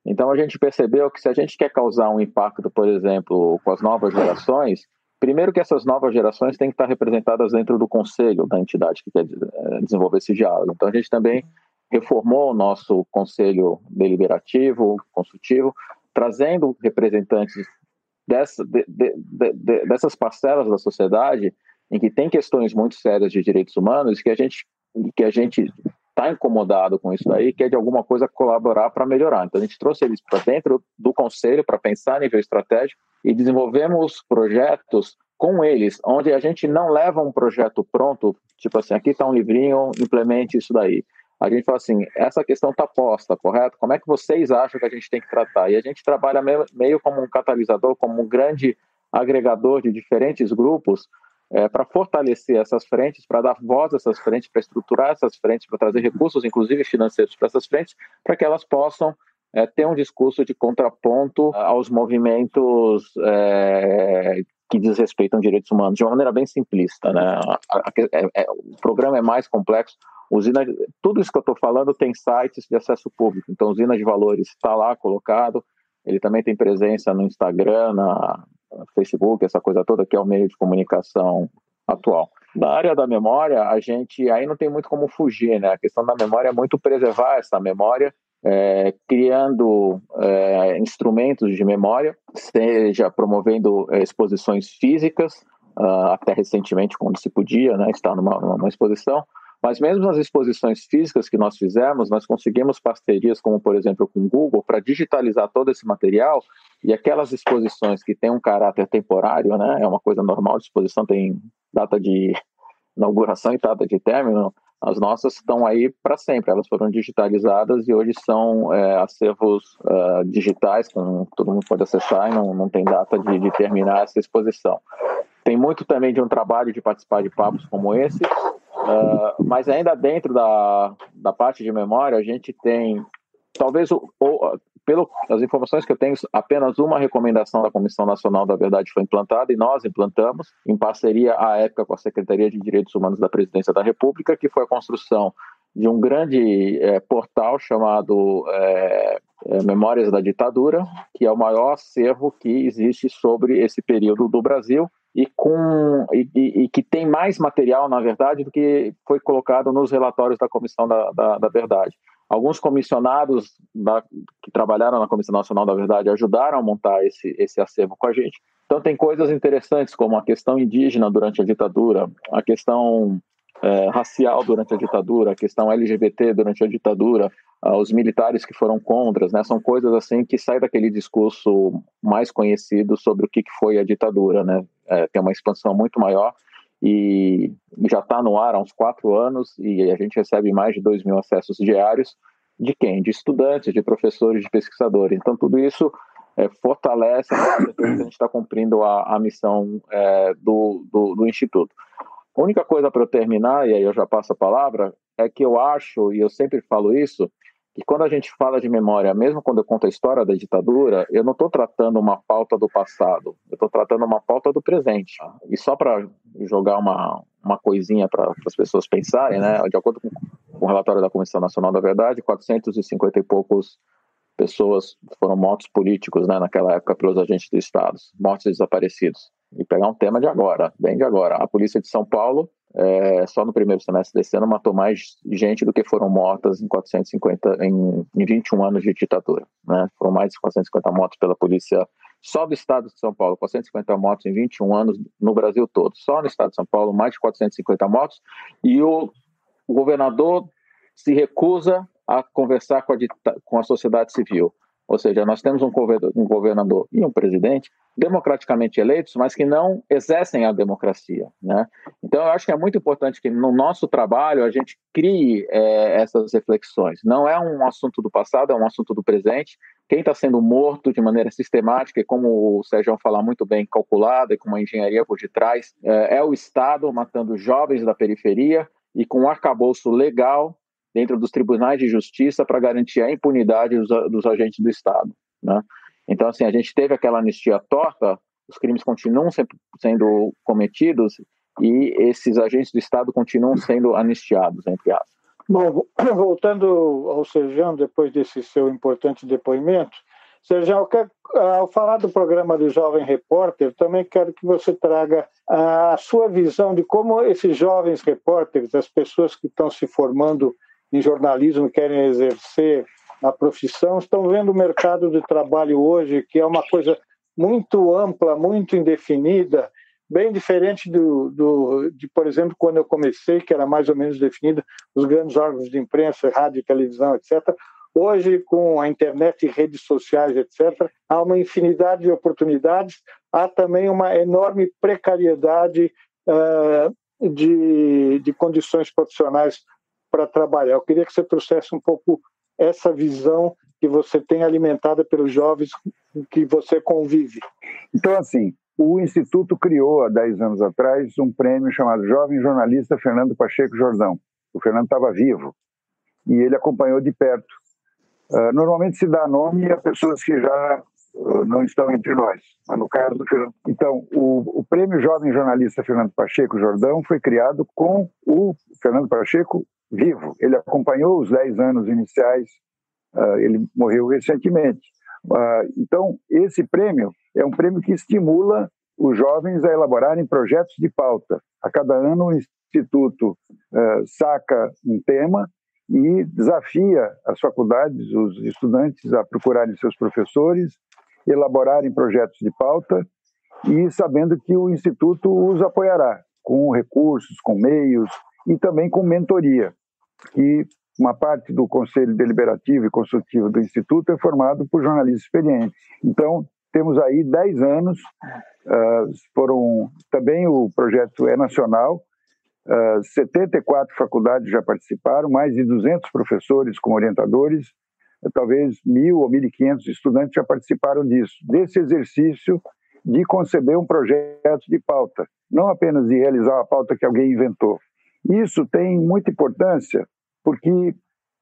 Então a gente percebeu que se a gente quer causar um impacto, por exemplo, com as novas gerações, primeiro que essas novas gerações têm que estar representadas dentro do conselho da entidade que quer é, desenvolver esse diálogo. Então a gente também reformou o nosso conselho deliberativo, consultivo, trazendo representantes dessa, de, de, de, dessas parcelas da sociedade em que tem questões muito sérias de direitos humanos que a gente que a gente está incomodado com isso daí, quer de alguma coisa colaborar para melhorar. Então a gente trouxe eles para dentro do conselho para pensar a nível estratégico e desenvolvemos projetos com eles, onde a gente não leva um projeto pronto, tipo assim, aqui está um livrinho, implemente isso daí a gente fala assim, essa questão está posta, correto? Como é que vocês acham que a gente tem que tratar? E a gente trabalha meio, como um catalisador, como um grande agregador de diferentes grupos é, para fortalecer essas frentes, para dar voz a essas frentes, para estruturar essas frentes, para trazer recursos, inclusive financeiros, para essas frentes, para que elas possam é, ter um discurso de contraponto aos movimentos é, que desrespeitam direitos humanos, de uma maneira bem simplista. Né? A, a, é, é, o programa é mais complexo, Usina, tudo isso que eu estou falando tem sites de acesso público. Então, Usina de Valores está lá colocado. Ele também tem presença no Instagram, na Facebook, essa coisa toda que é o meio de comunicação atual. Na área da memória, a gente aí não tem muito como fugir, né? A questão da memória é muito preservar essa memória, é, criando é, instrumentos de memória, seja promovendo é, exposições físicas, uh, até recentemente, quando se podia, né, estar numa, numa exposição, mas mesmo nas exposições físicas que nós fizemos, nós conseguimos parcerias, como por exemplo com o Google, para digitalizar todo esse material e aquelas exposições que têm um caráter temporário, né, é uma coisa normal, a exposição tem data de inauguração e data de término, as nossas estão aí para sempre, elas foram digitalizadas e hoje são é, acervos uh, digitais, com todo mundo pode acessar e não, não tem data de, de terminar essa exposição. Tem muito também de um trabalho de participar de papos como esse, Uh, mas ainda dentro da, da parte de memória, a gente tem, talvez, o, o, pelo as informações que eu tenho, apenas uma recomendação da Comissão Nacional da Verdade foi implantada e nós implantamos, em parceria à época com a Secretaria de Direitos Humanos da Presidência da República, que foi a construção de um grande é, portal chamado é, é, Memórias da Ditadura, que é o maior acervo que existe sobre esse período do Brasil e, com, e, e, que tem mais material, na verdade, do que foi colocado nos relatórios da Comissão da, da, da Verdade. Alguns comissionados da, que trabalharam na Comissão Nacional da Verdade ajudaram a montar esse, esse acervo com a gente. Então, tem coisas interessantes, como a questão indígena durante a ditadura, a questão é, racial durante a ditadura, a questão LGBT durante a ditadura, os militares que foram contras, né? São coisas assim que saem daquele discurso mais conhecido sobre o que foi a ditadura, né? É, tem uma expansão muito maior e já está no ar há uns quatro anos e a gente recebe mais de dois mil acessos diários de quem? De estudantes, de professores, de pesquisadores. Então tudo isso é, fortalece a gente está cumprindo a, a missão é, do, do, do Instituto. A única coisa para eu terminar, e aí eu já passo a palavra, é que eu acho, e eu sempre falo isso, que quando a gente fala de memória, mesmo quando eu conto a história da ditadura, eu não estou tratando uma pauta do passado, eu estou tratando uma pauta do presente. E só para jogar uma, uma coisinha para as pessoas pensarem, né? de acordo com, com o relatório da Comissão Nacional da Verdade, 450 e poucos pessoas foram mortos políticos né, naquela época pelos agentes do Estado, mortos e desaparecidos e pegar um tema de agora, bem de agora. A polícia de São Paulo, é, só no primeiro semestre desse ano, matou mais gente do que foram mortas em 450, em, em 21 anos de ditadura. Né? Foram mais de 450 mortos pela polícia só do estado de São Paulo, 450 mortos em 21 anos no Brasil todo. Só no estado de São Paulo, mais de 450 mortos. E o, o governador se recusa a conversar com a, com a sociedade civil. Ou seja, nós temos um governador e um presidente democraticamente eleitos, mas que não exercem a democracia. Né? Então, eu acho que é muito importante que no nosso trabalho a gente crie é, essas reflexões. Não é um assunto do passado, é um assunto do presente. Quem está sendo morto de maneira sistemática e, como o Sérgio fala muito bem, calculada e com uma engenharia por detrás, é, é o Estado matando jovens da periferia e com um arcabouço legal dentro dos tribunais de justiça para garantir a impunidade dos, dos agentes do Estado. Né? Então, assim, a gente teve aquela anistia torta, os crimes continuam sendo cometidos e esses agentes do Estado continuam sendo anistiados, entre aspas. Bom, voltando ao Sejão, depois desse seu importante depoimento, Sejão, ao falar do programa do Jovem Repórter, também quero que você traga a sua visão de como esses jovens repórteres, as pessoas que estão se formando em jornalismo querem exercer a profissão estão vendo o mercado de trabalho hoje, que é uma coisa muito ampla, muito indefinida, bem diferente do, do, de, por exemplo, quando eu comecei, que era mais ou menos definido, os grandes órgãos de imprensa, rádio, televisão, etc. Hoje, com a internet e redes sociais, etc., há uma infinidade de oportunidades, há também uma enorme precariedade uh, de, de condições profissionais para trabalhar. Eu queria que você trouxesse um pouco essa visão que você tem alimentada pelos jovens que você convive. Então, assim, o Instituto criou há 10 anos atrás um prêmio chamado Jovem Jornalista Fernando Pacheco Jordão. O Fernando estava vivo e ele acompanhou de perto. Uh, normalmente se dá nome a pessoas que já uh, não estão entre nós, mas no caso do Fernando. Então, o, o prêmio Jovem Jornalista Fernando Pacheco Jordão foi criado com o Fernando Pacheco vivo. Ele acompanhou os 10 anos iniciais, uh, ele morreu recentemente. Uh, então, esse prêmio é um prêmio que estimula os jovens a elaborarem projetos de pauta. A cada ano, o Instituto uh, saca um tema e desafia as faculdades, os estudantes, a procurarem seus professores, elaborarem projetos de pauta e sabendo que o Instituto os apoiará com recursos, com meios e também com mentoria que uma parte do Conselho Deliberativo e Consultivo do Instituto é formado por jornalistas experientes. Então, temos aí 10 anos, uh, foram também o projeto é nacional, uh, ah, 74 faculdades já participaram, mais de 200 professores como orientadores, talvez mil ou 1.500 estudantes já participaram disso, desse exercício de conceber um projeto de pauta, não apenas de realizar a pauta que alguém inventou. Isso tem muita importância porque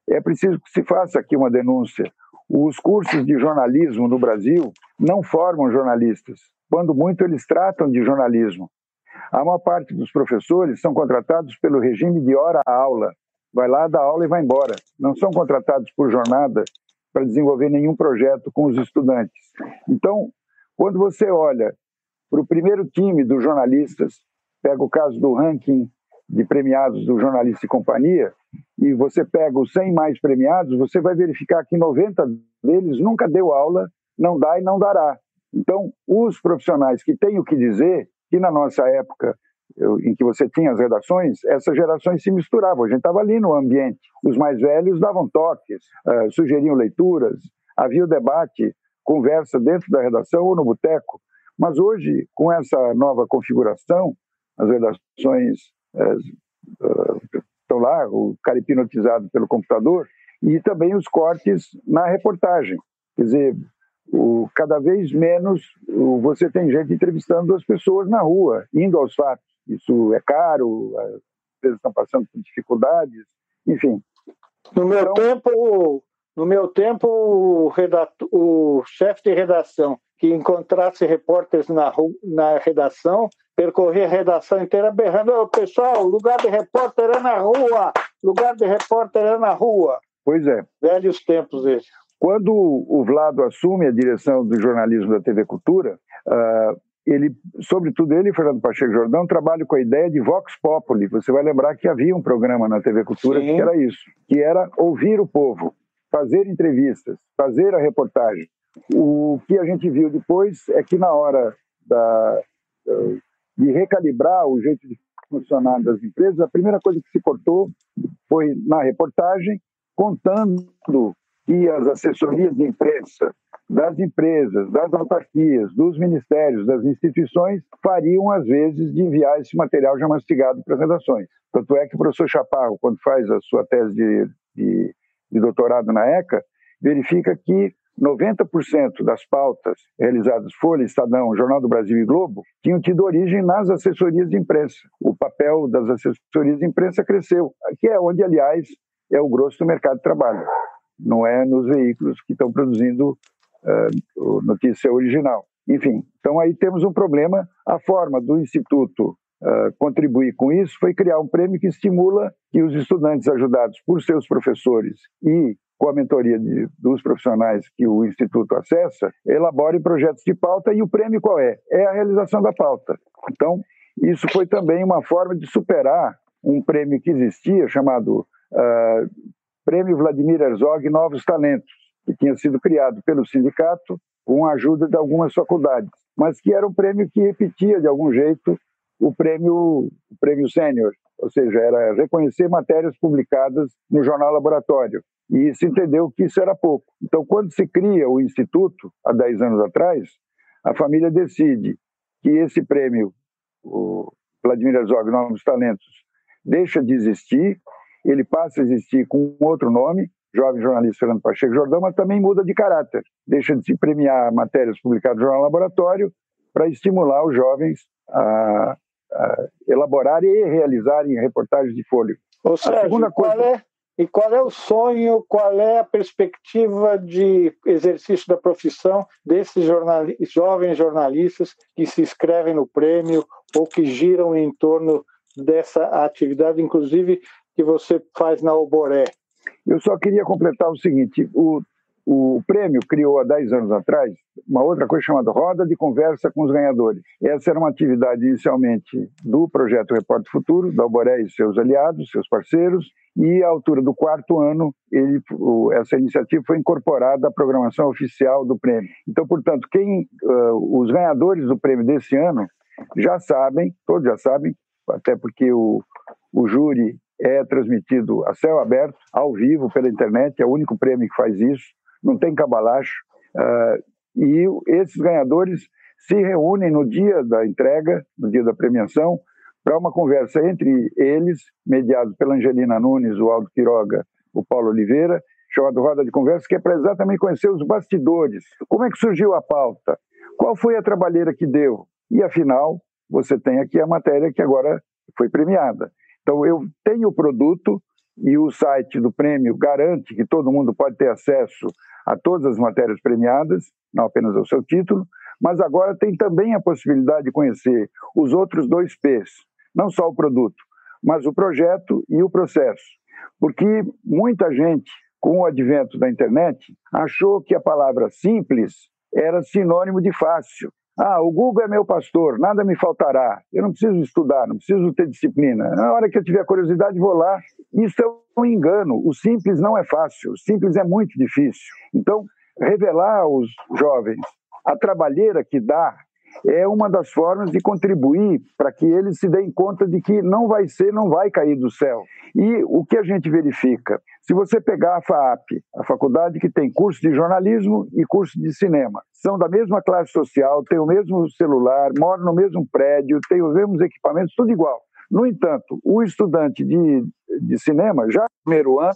é preciso que se faça aqui uma denúncia. Os cursos de jornalismo no Brasil não formam jornalistas. Quando muito, eles tratam de jornalismo. A maior parte dos professores são contratados pelo regime de hora-aula. Vai lá, dá aula e vai embora. Não são contratados por jornada para desenvolver nenhum projeto com os estudantes. Então, quando você olha para o primeiro time dos jornalistas, pega o caso do ranking de premiados do Jornalista e Companhia, e você pega os 100 mais premiados, você vai verificar que 90 deles nunca deu aula, não dá e não dará. Então, os profissionais que têm o que dizer, que na nossa época, eu, em que você tinha as redações, essas gerações se misturavam, a gente estava ali no ambiente. Os mais velhos davam toques, uh, sugeriam leituras, havia o debate, conversa dentro da redação ou no boteco. Mas hoje, com essa nova configuração, as redações estão lá, o cara hipnotizado pelo computador, e também os cortes na reportagem. Quer dizer, o, cada vez menos o, você tem gente entrevistando as pessoas na rua, indo aos fatos. Isso é caro, as empresas estão passando por dificuldades, enfim. No meu então, tempo, no meu tempo, o, o chefe de redação que encontrasse repórteres na, na redação percorrer a redação inteira berrando: oh, pessoal, lugar de repórter é na rua, lugar de repórter é na rua. Pois é. Velhos tempos esses. Quando o Vlado assume a direção do jornalismo da TV Cultura, uh, ele, sobretudo ele, Fernando Pacheco Jordão, trabalham com a ideia de Vox Populi. Você vai lembrar que havia um programa na TV Cultura Sim. que era isso, que era ouvir o povo, fazer entrevistas, fazer a reportagem. O que a gente viu depois é que na hora da, de recalibrar o jeito de funcionar das empresas, a primeira coisa que se cortou foi na reportagem contando que as assessorias de imprensa das empresas, das autarquias, dos ministérios, das instituições, fariam, às vezes, de enviar esse material já mastigado para as redações. Tanto é que o professor Chaparro, quando faz a sua tese de, de, de doutorado na ECA, verifica que 90% das pautas realizadas Folha, Estadão, Jornal do Brasil e Globo tinham tido origem nas assessorias de imprensa. O papel das assessorias de imprensa cresceu, que é onde, aliás, é o grosso do mercado de trabalho. Não é nos veículos que estão produzindo uh, notícia original. Enfim, então aí temos um problema. A forma do Instituto uh, contribuir com isso foi criar um prêmio que estimula que os estudantes ajudados por seus professores e com a mentoria de, dos profissionais que o Instituto acessa, elaborem projetos de pauta e o prêmio qual é? É a realização da pauta. Então, isso foi também uma forma de superar um prêmio que existia chamado uh, Prêmio Vladimir Herzog Novos Talentos, que tinha sido criado pelo sindicato com a ajuda de algumas faculdades, mas que era um prêmio que repetia de algum jeito o prêmio, o prêmio sênior, ou seja, era reconhecer matérias publicadas no jornal laboratório e se entendeu que isso era pouco. Então, quando se cria o Instituto, há 10 anos atrás, a família decide que esse prêmio, o Vladimir Herzog Novos Talentos, deixa de existir, ele passa a existir com outro nome, Jovem Jornalista Fernando Pacheco Jordão, mas também muda de caráter. Deixa de se premiar matérias publicadas no Jornal Laboratório para estimular os jovens a, a elaborarem e realizarem reportagens de folha. Ou seja, a segunda coisa... qual é e qual é o sonho, qual é a perspectiva de exercício da profissão desses jornali jovens jornalistas que se inscrevem no prêmio ou que giram em torno dessa atividade, inclusive que você faz na Oboré? Eu só queria completar o seguinte: o, o prêmio criou há 10 anos atrás uma outra coisa chamada Roda de Conversa com os Ganhadores. Essa era uma atividade inicialmente do projeto Repórter Futuro, da Alboré e seus aliados, seus parceiros, e à altura do quarto ano, ele, essa iniciativa foi incorporada à programação oficial do prêmio. Então, portanto, quem uh, os ganhadores do prêmio desse ano já sabem, todos já sabem, até porque o, o júri é transmitido a céu aberto, ao vivo, pela internet, é o único prêmio que faz isso não tem cabalacho. Uh, e esses ganhadores se reúnem no dia da entrega, no dia da premiação, para uma conversa entre eles, mediado pela Angelina Nunes, o Aldo Quiroga, o Paulo Oliveira, chamado Roda de Conversa, que é para exatamente conhecer os bastidores. Como é que surgiu a pauta? Qual foi a trabalheira que deu? E, afinal, você tem aqui a matéria que agora foi premiada. Então, eu tenho o produto e o site do prêmio garante que todo mundo pode ter acesso a todas as matérias premiadas, não apenas ao seu título, mas agora tem também a possibilidade de conhecer os outros dois P's, não só o produto, mas o projeto e o processo. Porque muita gente, com o advento da internet, achou que a palavra simples era sinônimo de fácil. Ah, o Google é meu pastor, nada me faltará. Eu não preciso estudar, não preciso ter disciplina. Na hora que eu tiver curiosidade, vou lá. Isso é um engano. O simples não é fácil, o simples é muito difícil. Então, revelar aos jovens a trabalheira que dá é uma das formas de contribuir para que eles se deem conta de que não vai ser, não vai cair do céu. E o que a gente verifica? Se você pegar a FAAP, a faculdade que tem curso de jornalismo e curso de cinema, são da mesma classe social, têm o mesmo celular, moram no mesmo prédio, têm os mesmos equipamentos, tudo igual. No entanto, o estudante de, de cinema, já no primeiro ano,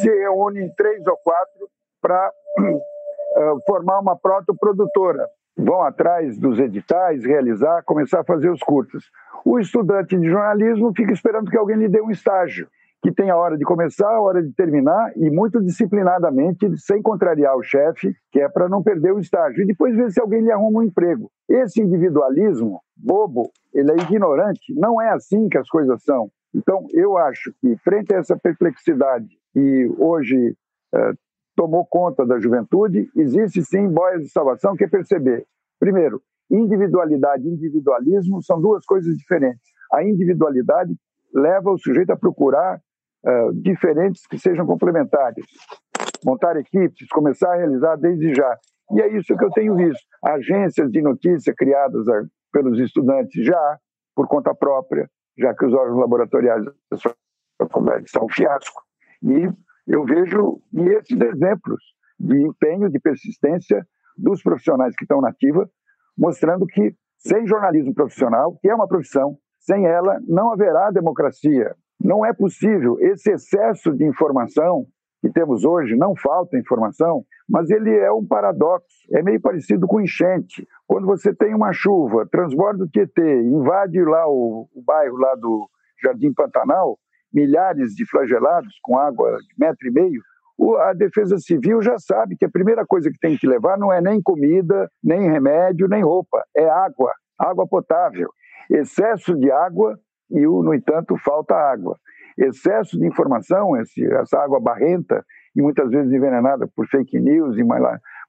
se reúne em três ou quatro para uh, formar uma protoprodutora vão atrás dos editais, realizar, começar a fazer os curtas. O estudante de jornalismo fica esperando que alguém lhe dê um estágio, que tem a hora de começar, a hora de terminar, e muito disciplinadamente, sem contrariar o chefe, que é para não perder o estágio, e depois ver se alguém lhe arruma um emprego. Esse individualismo bobo, ele é ignorante, não é assim que as coisas são. Então, eu acho que, frente a essa perplexidade que hoje eh, tomou conta da juventude, existe sim boias de salvação que é perceber. Primeiro, individualidade e individualismo são duas coisas diferentes. A individualidade leva o sujeito a procurar uh, diferentes que sejam complementares. Montar equipes, começar a realizar desde já. E é isso que eu tenho visto. Agências de notícia criadas uh, pelos estudantes já, por conta própria, já que os órgãos laboratoriais é um fiasco. E eu vejo esses exemplos de empenho, de persistência dos profissionais que estão na ativa, mostrando que sem jornalismo profissional, que é uma profissão, sem ela não haverá democracia. Não é possível esse excesso de informação que temos hoje, não falta informação, mas ele é um paradoxo. É meio parecido com enchente. Quando você tem uma chuva, transborda o Tietê, invade lá o, o bairro lá do Jardim Pantanal, milhares de flagelados com água de metro e meio, a Defesa Civil já sabe que a primeira coisa que tem que levar não é nem comida, nem remédio, nem roupa, é água, água potável. Excesso de água e, no entanto, falta água. Excesso de informação, essa água barrenta e muitas vezes envenenada por fake news e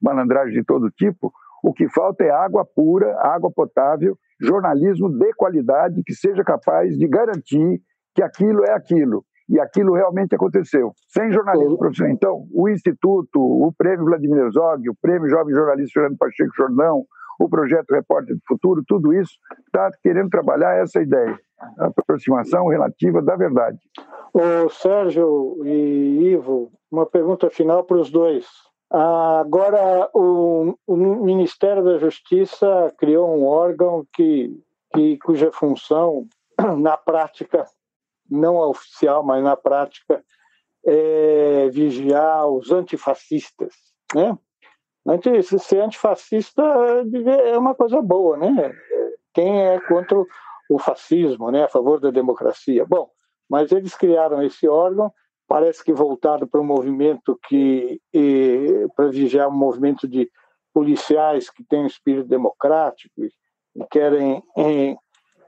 malandragem de todo tipo, o que falta é água pura, água potável, jornalismo de qualidade que seja capaz de garantir que aquilo é aquilo e aquilo realmente aconteceu, sem jornalismo profissional. Então, o Instituto, o Prêmio Vladimir Herzog, o Prêmio Jovem Jornalista Fernando Pacheco Jordão, o Projeto Repórter do Futuro, tudo isso está querendo trabalhar essa ideia, a aproximação relativa da verdade. O Sérgio e Ivo, uma pergunta final para os dois. Agora, o, o, Ministério da Justiça criou um órgão que, que, cuja função, na prática, não oficial, mas na prática, é vigiar os antifascistas. Né? Ser antifascista é uma coisa boa, né? Quem é contra o fascismo, né? a favor da democracia? Bom, mas eles criaram esse órgão, parece que voltado para um movimento que, para vigiar um movimento de policiais que têm um espírito democrático e querem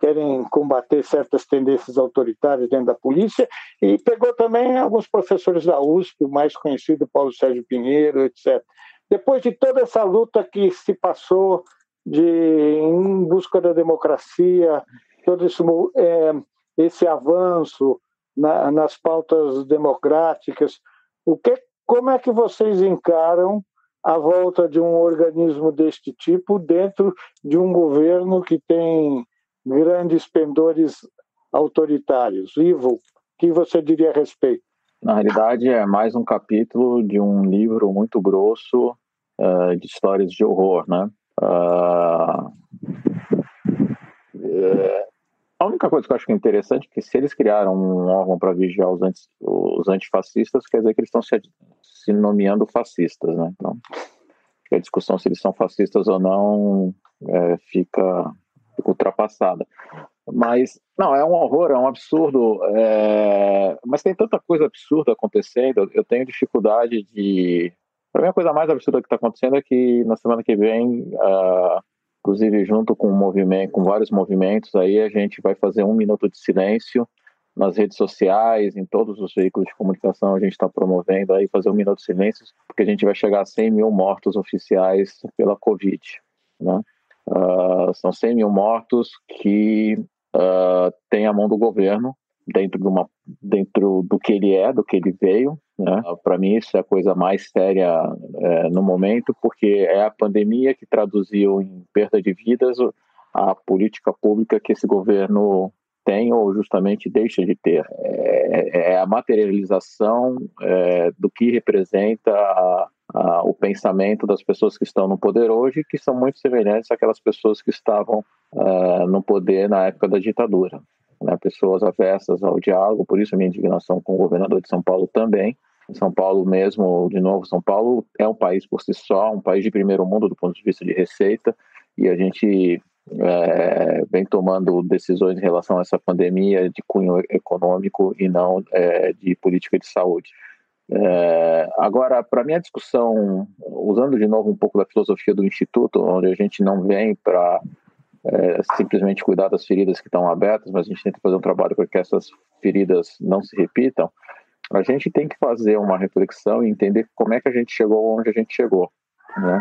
querem combater certas tendências autoritárias dentro da polícia, e pegou também alguns professores da USP, o mais conhecido Paulo Sérgio Pinheiro, etc. Depois de toda essa luta que se passou de, em busca da democracia, todo esse, é, esse avanço na, nas pautas democráticas, o que, como é que vocês encaram a volta de um organismo deste tipo dentro de um governo que tem grandes pendores autoritários. Ivo, o que você diria a respeito? Na realidade, é mais um capítulo de um livro muito grosso uh, de histórias de horror, né? Uh, a única coisa que eu acho é interessante é que se eles criaram um órgão para vigiar os, anti, os antifascistas, quer dizer que eles estão se, se nomeando fascistas, né? Então, a discussão se eles são fascistas ou não é, fica ultrapassada. Mas, não, é um horror, é um absurdo. É... Mas tem tanta coisa absurda acontecendo, eu tenho dificuldade de. Para mim, a coisa mais absurda que está acontecendo é que na semana que vem, uh, inclusive junto com um movimento, com vários movimentos, aí a gente vai fazer um minuto de silêncio nas redes sociais, em todos os veículos de comunicação, a gente está promovendo aí fazer um minuto de silêncio, porque a gente vai chegar a 100 mil mortos oficiais pela Covid, né? Uh, são 100 mil mortos que uh, têm a mão do governo dentro, de uma, dentro do que ele é, do que ele veio. Né? Uh, Para mim, isso é a coisa mais séria uh, no momento, porque é a pandemia que traduziu em perda de vidas a política pública que esse governo tem ou justamente deixa de ter. É, é a materialização é, do que representa a, a, o pensamento das pessoas que estão no poder hoje, que são muito semelhantes àquelas pessoas que estavam uh, no poder na época da ditadura. Né? Pessoas avessas ao diálogo, por isso a minha indignação com o governador de São Paulo também. São Paulo mesmo, de novo, São Paulo é um país por si só, um país de primeiro mundo do ponto de vista de receita, e a gente é, vem tomando decisões em relação a essa pandemia de cunho econômico e não é, de política de saúde. É, agora, para mim, a discussão, usando de novo um pouco da filosofia do Instituto, onde a gente não vem para é, simplesmente cuidar das feridas que estão abertas, mas a gente tenta fazer um trabalho para que essas feridas não se repitam, a gente tem que fazer uma reflexão e entender como é que a gente chegou onde a gente chegou. Né?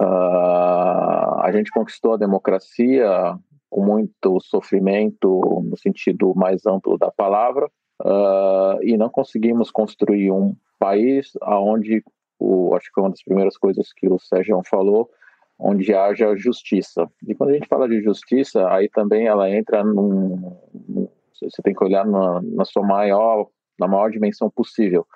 Uh, a gente conquistou a democracia com muito sofrimento no sentido mais amplo da palavra uh, e não conseguimos construir um país onde o, acho que foi uma das primeiras coisas que o Sérgio falou onde haja justiça e quando a gente fala de justiça aí também ela entra num, você tem que olhar na, na sua maior, na maior dimensão possível.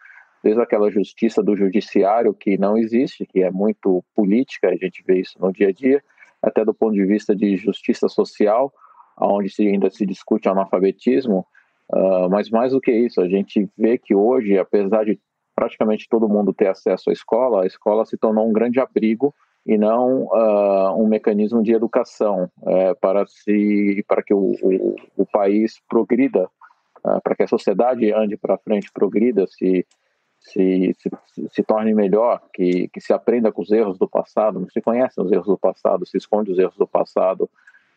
Desde aquela justiça do judiciário que não existe, que é muito política, a gente vê isso no dia a dia, até do ponto de vista de justiça social, onde ainda se discute analfabetismo, uh, mas mais do que isso, a gente vê que hoje, apesar de praticamente todo mundo ter acesso à escola, a escola se tornou um grande abrigo e não uh, um mecanismo de educação uh, para se para que o, o, o país progrida, uh, para que a sociedade ande para frente, progrida, se se, se, se torne melhor, que, que se aprenda com os erros do passado, não se conhecem os erros do passado, se esconde os erros do passado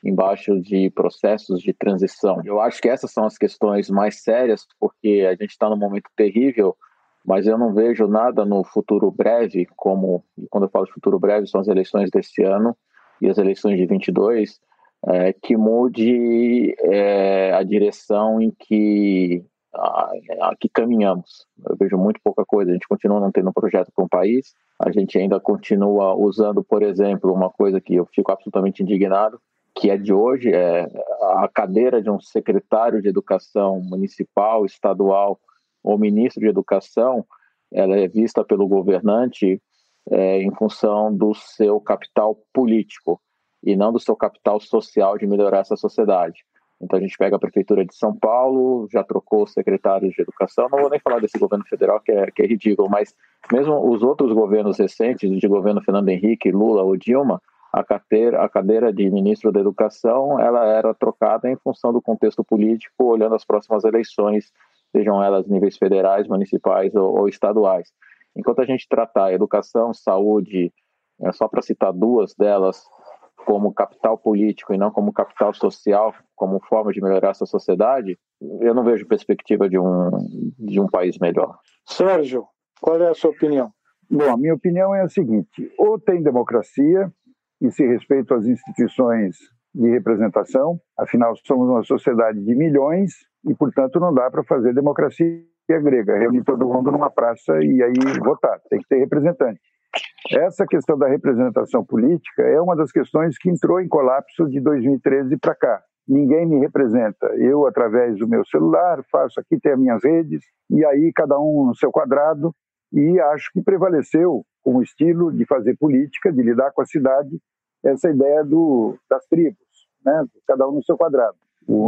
embaixo de processos de transição. Eu acho que essas são as questões mais sérias, porque a gente está num momento terrível, mas eu não vejo nada no futuro breve, como, quando eu falo de futuro breve, são as eleições deste ano e as eleições de 22, é, que mude é, a direção em que aqui caminhamos. Eu vejo muito pouca coisa. A gente continua não tendo um projeto para um país. A gente ainda continua usando, por exemplo, uma coisa que eu fico absolutamente indignado, que é de hoje, é a cadeira de um secretário de educação municipal, estadual ou ministro de educação, ela é vista pelo governante é, em função do seu capital político e não do seu capital social de melhorar essa sociedade. Então a gente pega a prefeitura de São Paulo, já trocou secretários de educação. Não vou nem falar desse governo federal que é, que é ridículo, mas mesmo os outros governos recentes, de governo Fernando Henrique, Lula ou Dilma, a cadeira, a cadeira de ministro da Educação ela era trocada em função do contexto político, olhando as próximas eleições, sejam elas níveis federais, municipais ou, ou estaduais. Enquanto a gente tratar educação, saúde, é só para citar duas delas, como capital político e não como capital social, como forma de melhorar essa sociedade, eu não vejo perspectiva de um, de um país melhor. Sérgio, qual é a sua opinião? Bom, a minha opinião é a seguinte: ou tem democracia e se respeita às instituições de representação, afinal somos uma sociedade de milhões e, portanto, não dá para fazer democracia grega, reunir todo mundo numa praça e aí votar, tem que ter representante. Essa questão da representação política é uma das questões que entrou em colapso de 2013 para cá. Ninguém me representa. Eu, através do meu celular, faço aqui, tem as minhas redes, e aí cada um no seu quadrado, e acho que prevaleceu com o estilo de fazer política, de lidar com a cidade, essa ideia do, das tribos, né? cada um no seu quadrado.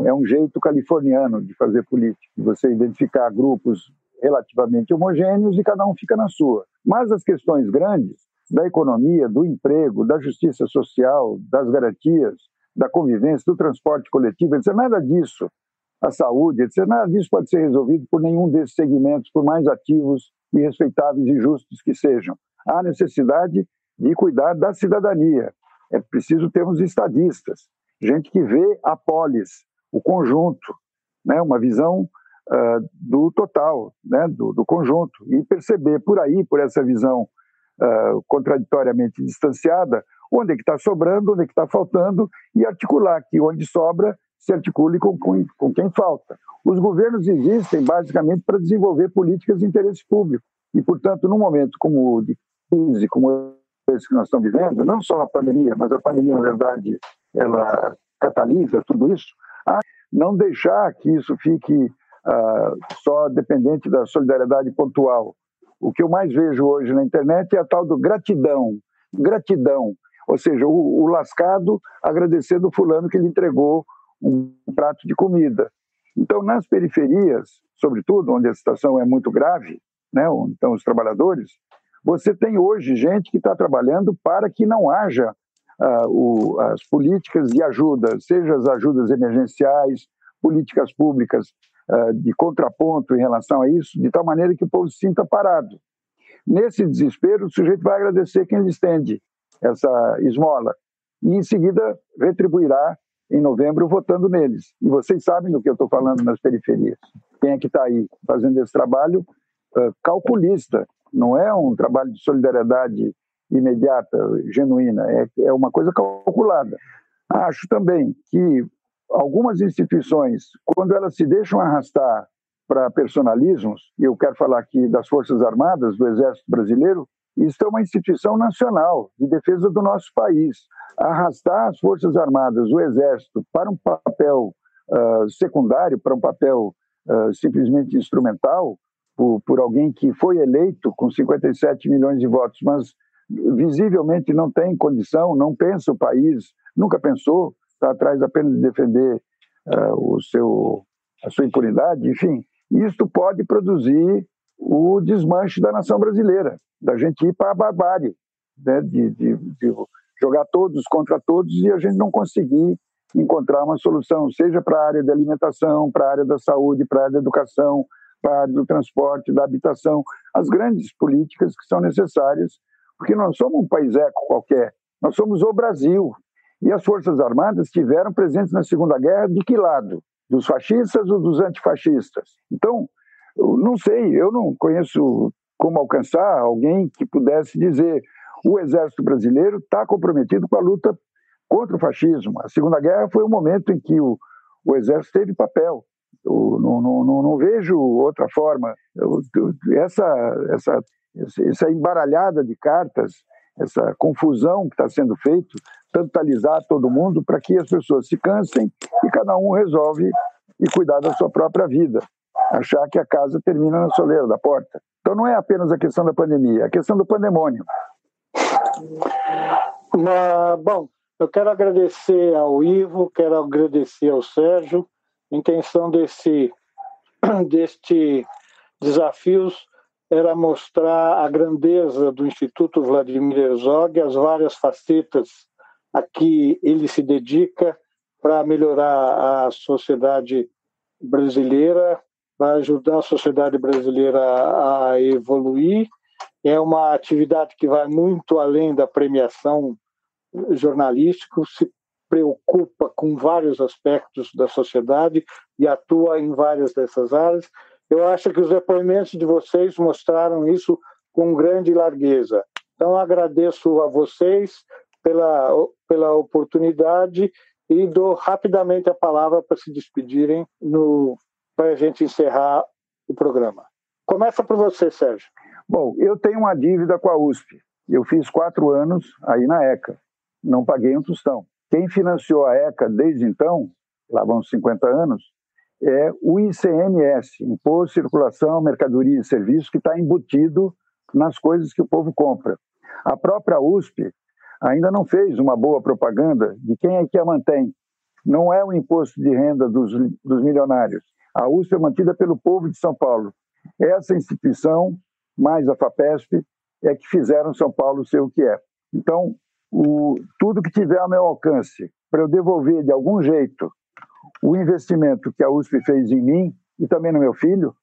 É um jeito californiano de fazer política, de você identificar grupos relativamente homogêneos e cada um fica na sua. Mas as questões grandes da economia, do emprego, da justiça social, das garantias, da convivência, do transporte coletivo, etc., nada disso, a saúde, etc., nada disso pode ser resolvido por nenhum desses segmentos, por mais ativos e respeitáveis e justos que sejam. Há necessidade de cuidar da cidadania. É preciso termos estadistas, gente que vê a polis, o conjunto, né, uma visão uh, do total, né, do, do, conjunto, e perceber por aí, por essa visão uh, contraditoriamente distanciada, onde é que está sobrando, onde é que está faltando, e articular que onde sobra se articule com, com, com quem falta. Os governos existem basicamente para desenvolver políticas de interesse público, e, portanto, num momento como de crise, como esse que nós estamos vivendo, não só a pandemia, mas a pandemia, na verdade, ela catalisa tudo isso, não deixar que isso fique uh, só dependente da solidariedade pontual. O que eu mais vejo hoje na internet é a tal do gratidão. Gratidão. Ou seja, o, o lascado agradecendo o fulano que lhe entregou um prato de comida. Então, nas periferias, sobretudo, onde a situação é muito grave, né, onde estão os trabalhadores, você tem hoje gente que está trabalhando para que não haja uh, o, as políticas de ajuda, seja as ajudas emergenciais, políticas públicas uh, de contraponto em relação a isso, de tal maneira que o povo se sinta parado. Nesse desespero, o sujeito vai agradecer quem lhe estende essa esmola e, em seguida, retribuirá em novembro votando neles. E vocês sabem do que eu estou falando nas periferias. Quem é que está aí fazendo esse trabalho uh, calculista? Não é um trabalho de solidariedade imediata, genuína, é, é uma coisa calculada. Acho também que algumas instituições, quando elas se deixam arrastar para personalismos, e eu quero falar aqui das Forças Armadas, do Exército Brasileiro, isso é uma instituição nacional de defesa do nosso país. Arrastar as Forças Armadas, o Exército, para um papel uh, secundário, para um papel uh, simplesmente instrumental, por, por alguém que foi eleito com 57 milhões de votos, mas visivelmente não tem condição, não pensa o país, nunca pensou, está atrás apenas de defender uh, o seu, a sua impunidade, enfim, isto pode produzir o desmanche da nação brasileira, da gente ir para a barbárie, né, de, de, de jogar todos contra todos e a gente não conseguir encontrar uma solução, seja para a área da alimentação, para a área da saúde, para a área da educação, do transporte, da habitação, as grandes políticas que são necessárias, porque nós somos um país eco qualquer, nós somos o Brasil. E as Forças Armadas estiveram presentes na Segunda Guerra de que lado? Dos fascistas ou dos antifascistas? Então, não sei, eu não conheço como alcançar alguém que pudesse dizer o exército brasileiro está comprometido com a luta contra o fascismo. A Segunda Guerra foi o momento em que o, o exército teve papel. Eu não, não, não, não vejo outra forma. Eu, essa, essa, essa embaralhada de cartas, essa confusão que está sendo feita, totalizar todo mundo para que as pessoas se cansem e cada um resolve e cuidar da sua própria vida, achar que a casa termina na soleira da porta. Então não é apenas a questão da pandemia, é a questão do pandemônio. Mas, bom, eu quero agradecer ao Ivo, quero agradecer ao Sérgio. Intenção desse, deste desafios era mostrar a grandeza do Instituto Vladimir Herzog, as várias facetas a que ele se dedica para melhorar a sociedade brasileira, para ajudar a sociedade brasileira a evoluir. É uma atividade que vai muito além da premiação jornalística, se preocupa com vários aspectos da sociedade e atua em várias dessas áreas. Eu acho que os depoimentos de vocês mostraram isso com grande largueza. Então, agradeço a vocês pela, pela oportunidade e dou rapidamente a palavra para se despedirem para a gente encerrar o programa. Começa por você, Sérgio. Bom, eu tenho uma dívida com a USP. Eu fiz quatro anos aí na ECA. Não paguei um tostão. Quem financiou a ECA desde então, lá vão 50 anos, é o ICMS, Imposto de Circulação, Mercadoria e Serviços, que está embutido nas coisas que o povo compra. A própria USP ainda não fez uma boa propaganda de quem é que a mantém. Não é o imposto de renda dos, dos milionários. A USP é mantida pelo povo de São Paulo. Essa instituição mais a FAPESP, é que fizeram São Paulo ser o que é. Então, o, tudo que tiver ao meu alcance para eu devolver de algum jeito o investimento que a USP fez em mim e também no meu filho,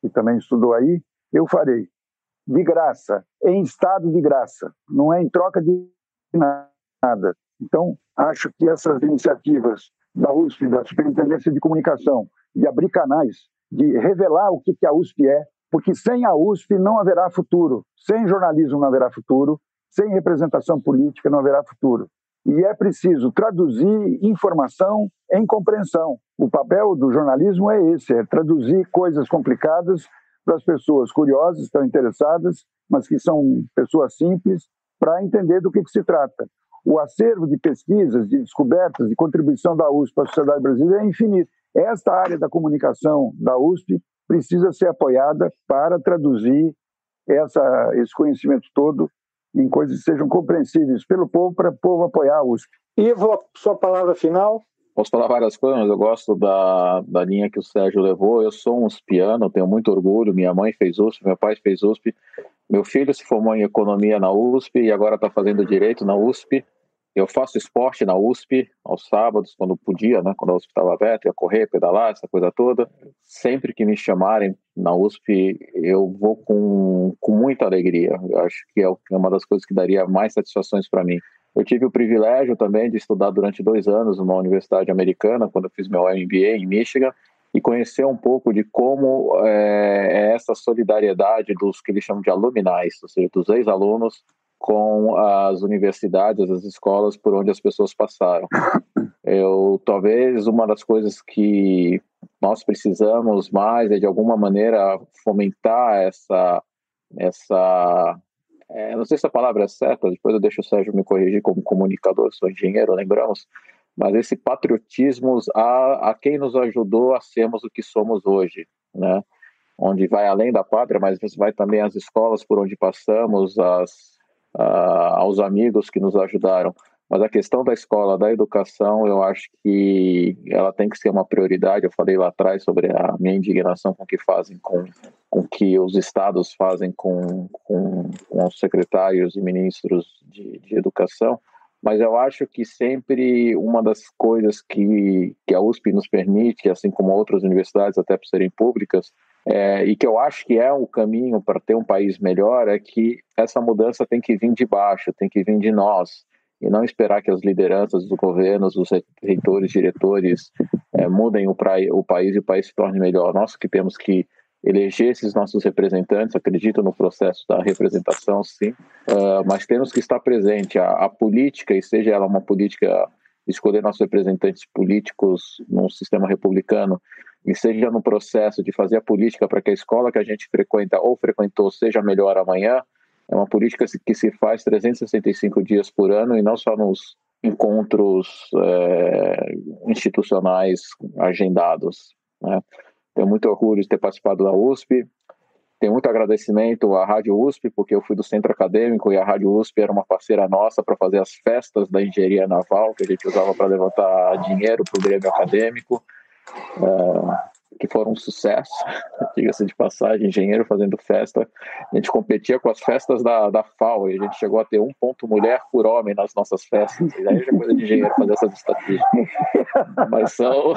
que também estudou aí, eu farei. De graça, em estado de graça, não é em troca de nada. Então, acho que essas iniciativas da USP, da Superintendência de Comunicação, de abrir canais, de revelar o que a USP é, porque sem a USP não haverá futuro, sem jornalismo não haverá futuro, sem representação política não haverá futuro. E é preciso traduzir informação em compreensão. O papel do jornalismo é esse: é traduzir coisas complicadas para as pessoas curiosas, estão interessadas, mas que são pessoas simples, para entender do que, que se trata. O acervo de pesquisas, de descobertas, de contribuição da USP para a sociedade brasileira é infinito. Esta área da comunicação da USP precisa ser apoiada para traduzir essa, esse conhecimento todo em coisas que sejam compreensíveis pelo povo, para o povo apoiar a USP. Ivo, sua palavra final. Posso falar várias coisas, mas eu gosto da, da linha que o Sérgio levou. Eu sou um uspiano, tenho muito orgulho. Minha mãe fez USP, meu pai fez USP. Meu filho se formou em economia na USP e agora está fazendo direito na USP. Eu faço esporte na USP aos sábados, quando podia, né? Quando a USP estava aberta, ia correr, pedalar, essa coisa toda. Sempre que me chamarem na USP, eu vou com, com muita alegria. Eu acho que é, é uma das coisas que daria mais satisfações para mim. Eu tive o privilégio também de estudar durante dois anos numa universidade americana, quando eu fiz meu MBA em Michigan, e conhecer um pouco de como é, é essa solidariedade dos que eles chamam de aluminais, ou seja, dos ex-alunos com as universidades, as escolas por onde as pessoas passaram. Eu talvez uma das coisas que nós precisamos mais é de alguma maneira fomentar essa essa é, não sei se a palavra é certa, depois eu deixo o Sérgio me corrigir como comunicador, sou engenheiro, lembramos, mas esse patriotismo a, a quem nos ajudou a sermos o que somos hoje, né? Onde vai além da pátria, mas vai também às escolas por onde passamos, às, a, aos amigos que nos ajudaram. Mas a questão da escola, da educação, eu acho que ela tem que ser uma prioridade. Eu falei lá atrás sobre a minha indignação com o que fazem com, com que os estados fazem com, com, com os secretários e ministros de, de educação mas eu acho que sempre uma das coisas que, que a USP nos permite, assim como outras universidades, até por serem públicas, é, e que eu acho que é o caminho para ter um país melhor, é que essa mudança tem que vir de baixo, tem que vir de nós, e não esperar que as lideranças dos governos, os reitores, diretores, é, mudem o, pra, o país e o país se torne melhor. Nós que temos que eleger esses nossos representantes, acredito no processo da representação, sim, uh, mas temos que estar presente. A, a, política, e seja ela uma política, escolher nossos representantes políticos num sistema republicano, e seja no processo de fazer a política para que a escola que a gente frequenta ou frequentou seja melhor amanhã, é uma política que se faz 365 dias por ano e não só nos encontros é, institucionais agendados. Né? Tenho muito orgulho de ter participado da USP. Tenho muito agradecimento à Rádio USP, porque eu fui do centro acadêmico e a Rádio USP era uma parceira nossa para fazer as festas da engenharia naval, que a gente usava para levantar dinheiro para o grêmio acadêmico. Uh, que foram um sucesso, diga-se de passagem, engenheiro fazendo festa. A gente competia com as festas da, da FAO e a gente chegou a ter um ponto mulher por homem nas nossas festas. E aí já é coisa de engenheiro fazer essas estatísticas. Mas são,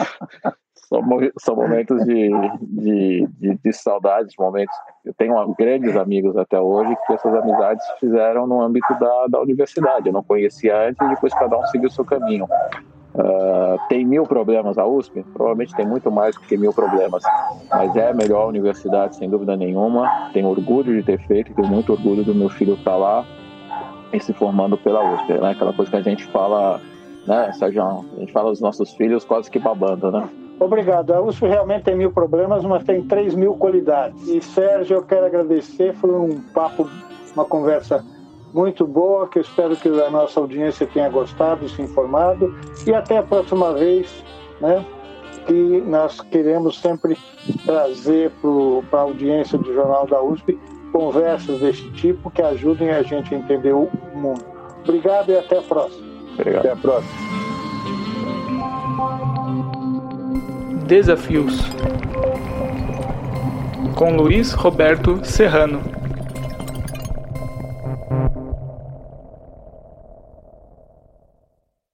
são, são momentos de, de, de, de saudades, momentos. Eu tenho grandes amigos até hoje que essas amizades fizeram no âmbito da, da universidade. Eu não conhecia antes e depois cada um seguiu o seu caminho. Uh, tem mil problemas a USP? Provavelmente tem muito mais do que mil problemas, mas é a melhor universidade, sem dúvida nenhuma. Tenho orgulho de ter feito, tenho muito orgulho do meu filho estar lá e se formando pela USP, né? Aquela coisa que a gente fala, né, Sérgio? A gente fala dos nossos filhos quase que babando, né? Obrigado. A USP realmente tem mil problemas, mas tem três mil qualidades. E Sérgio, eu quero agradecer, foi um papo, uma conversa muito boa, que eu espero que a nossa audiência tenha gostado, se informado. E até a próxima vez, né? Que nós queremos sempre trazer para a audiência do Jornal da USP conversas deste tipo que ajudem a gente a entender o mundo. Obrigado e até a próxima. Obrigado. Até a próxima. Desafios com Luiz Roberto Serrano.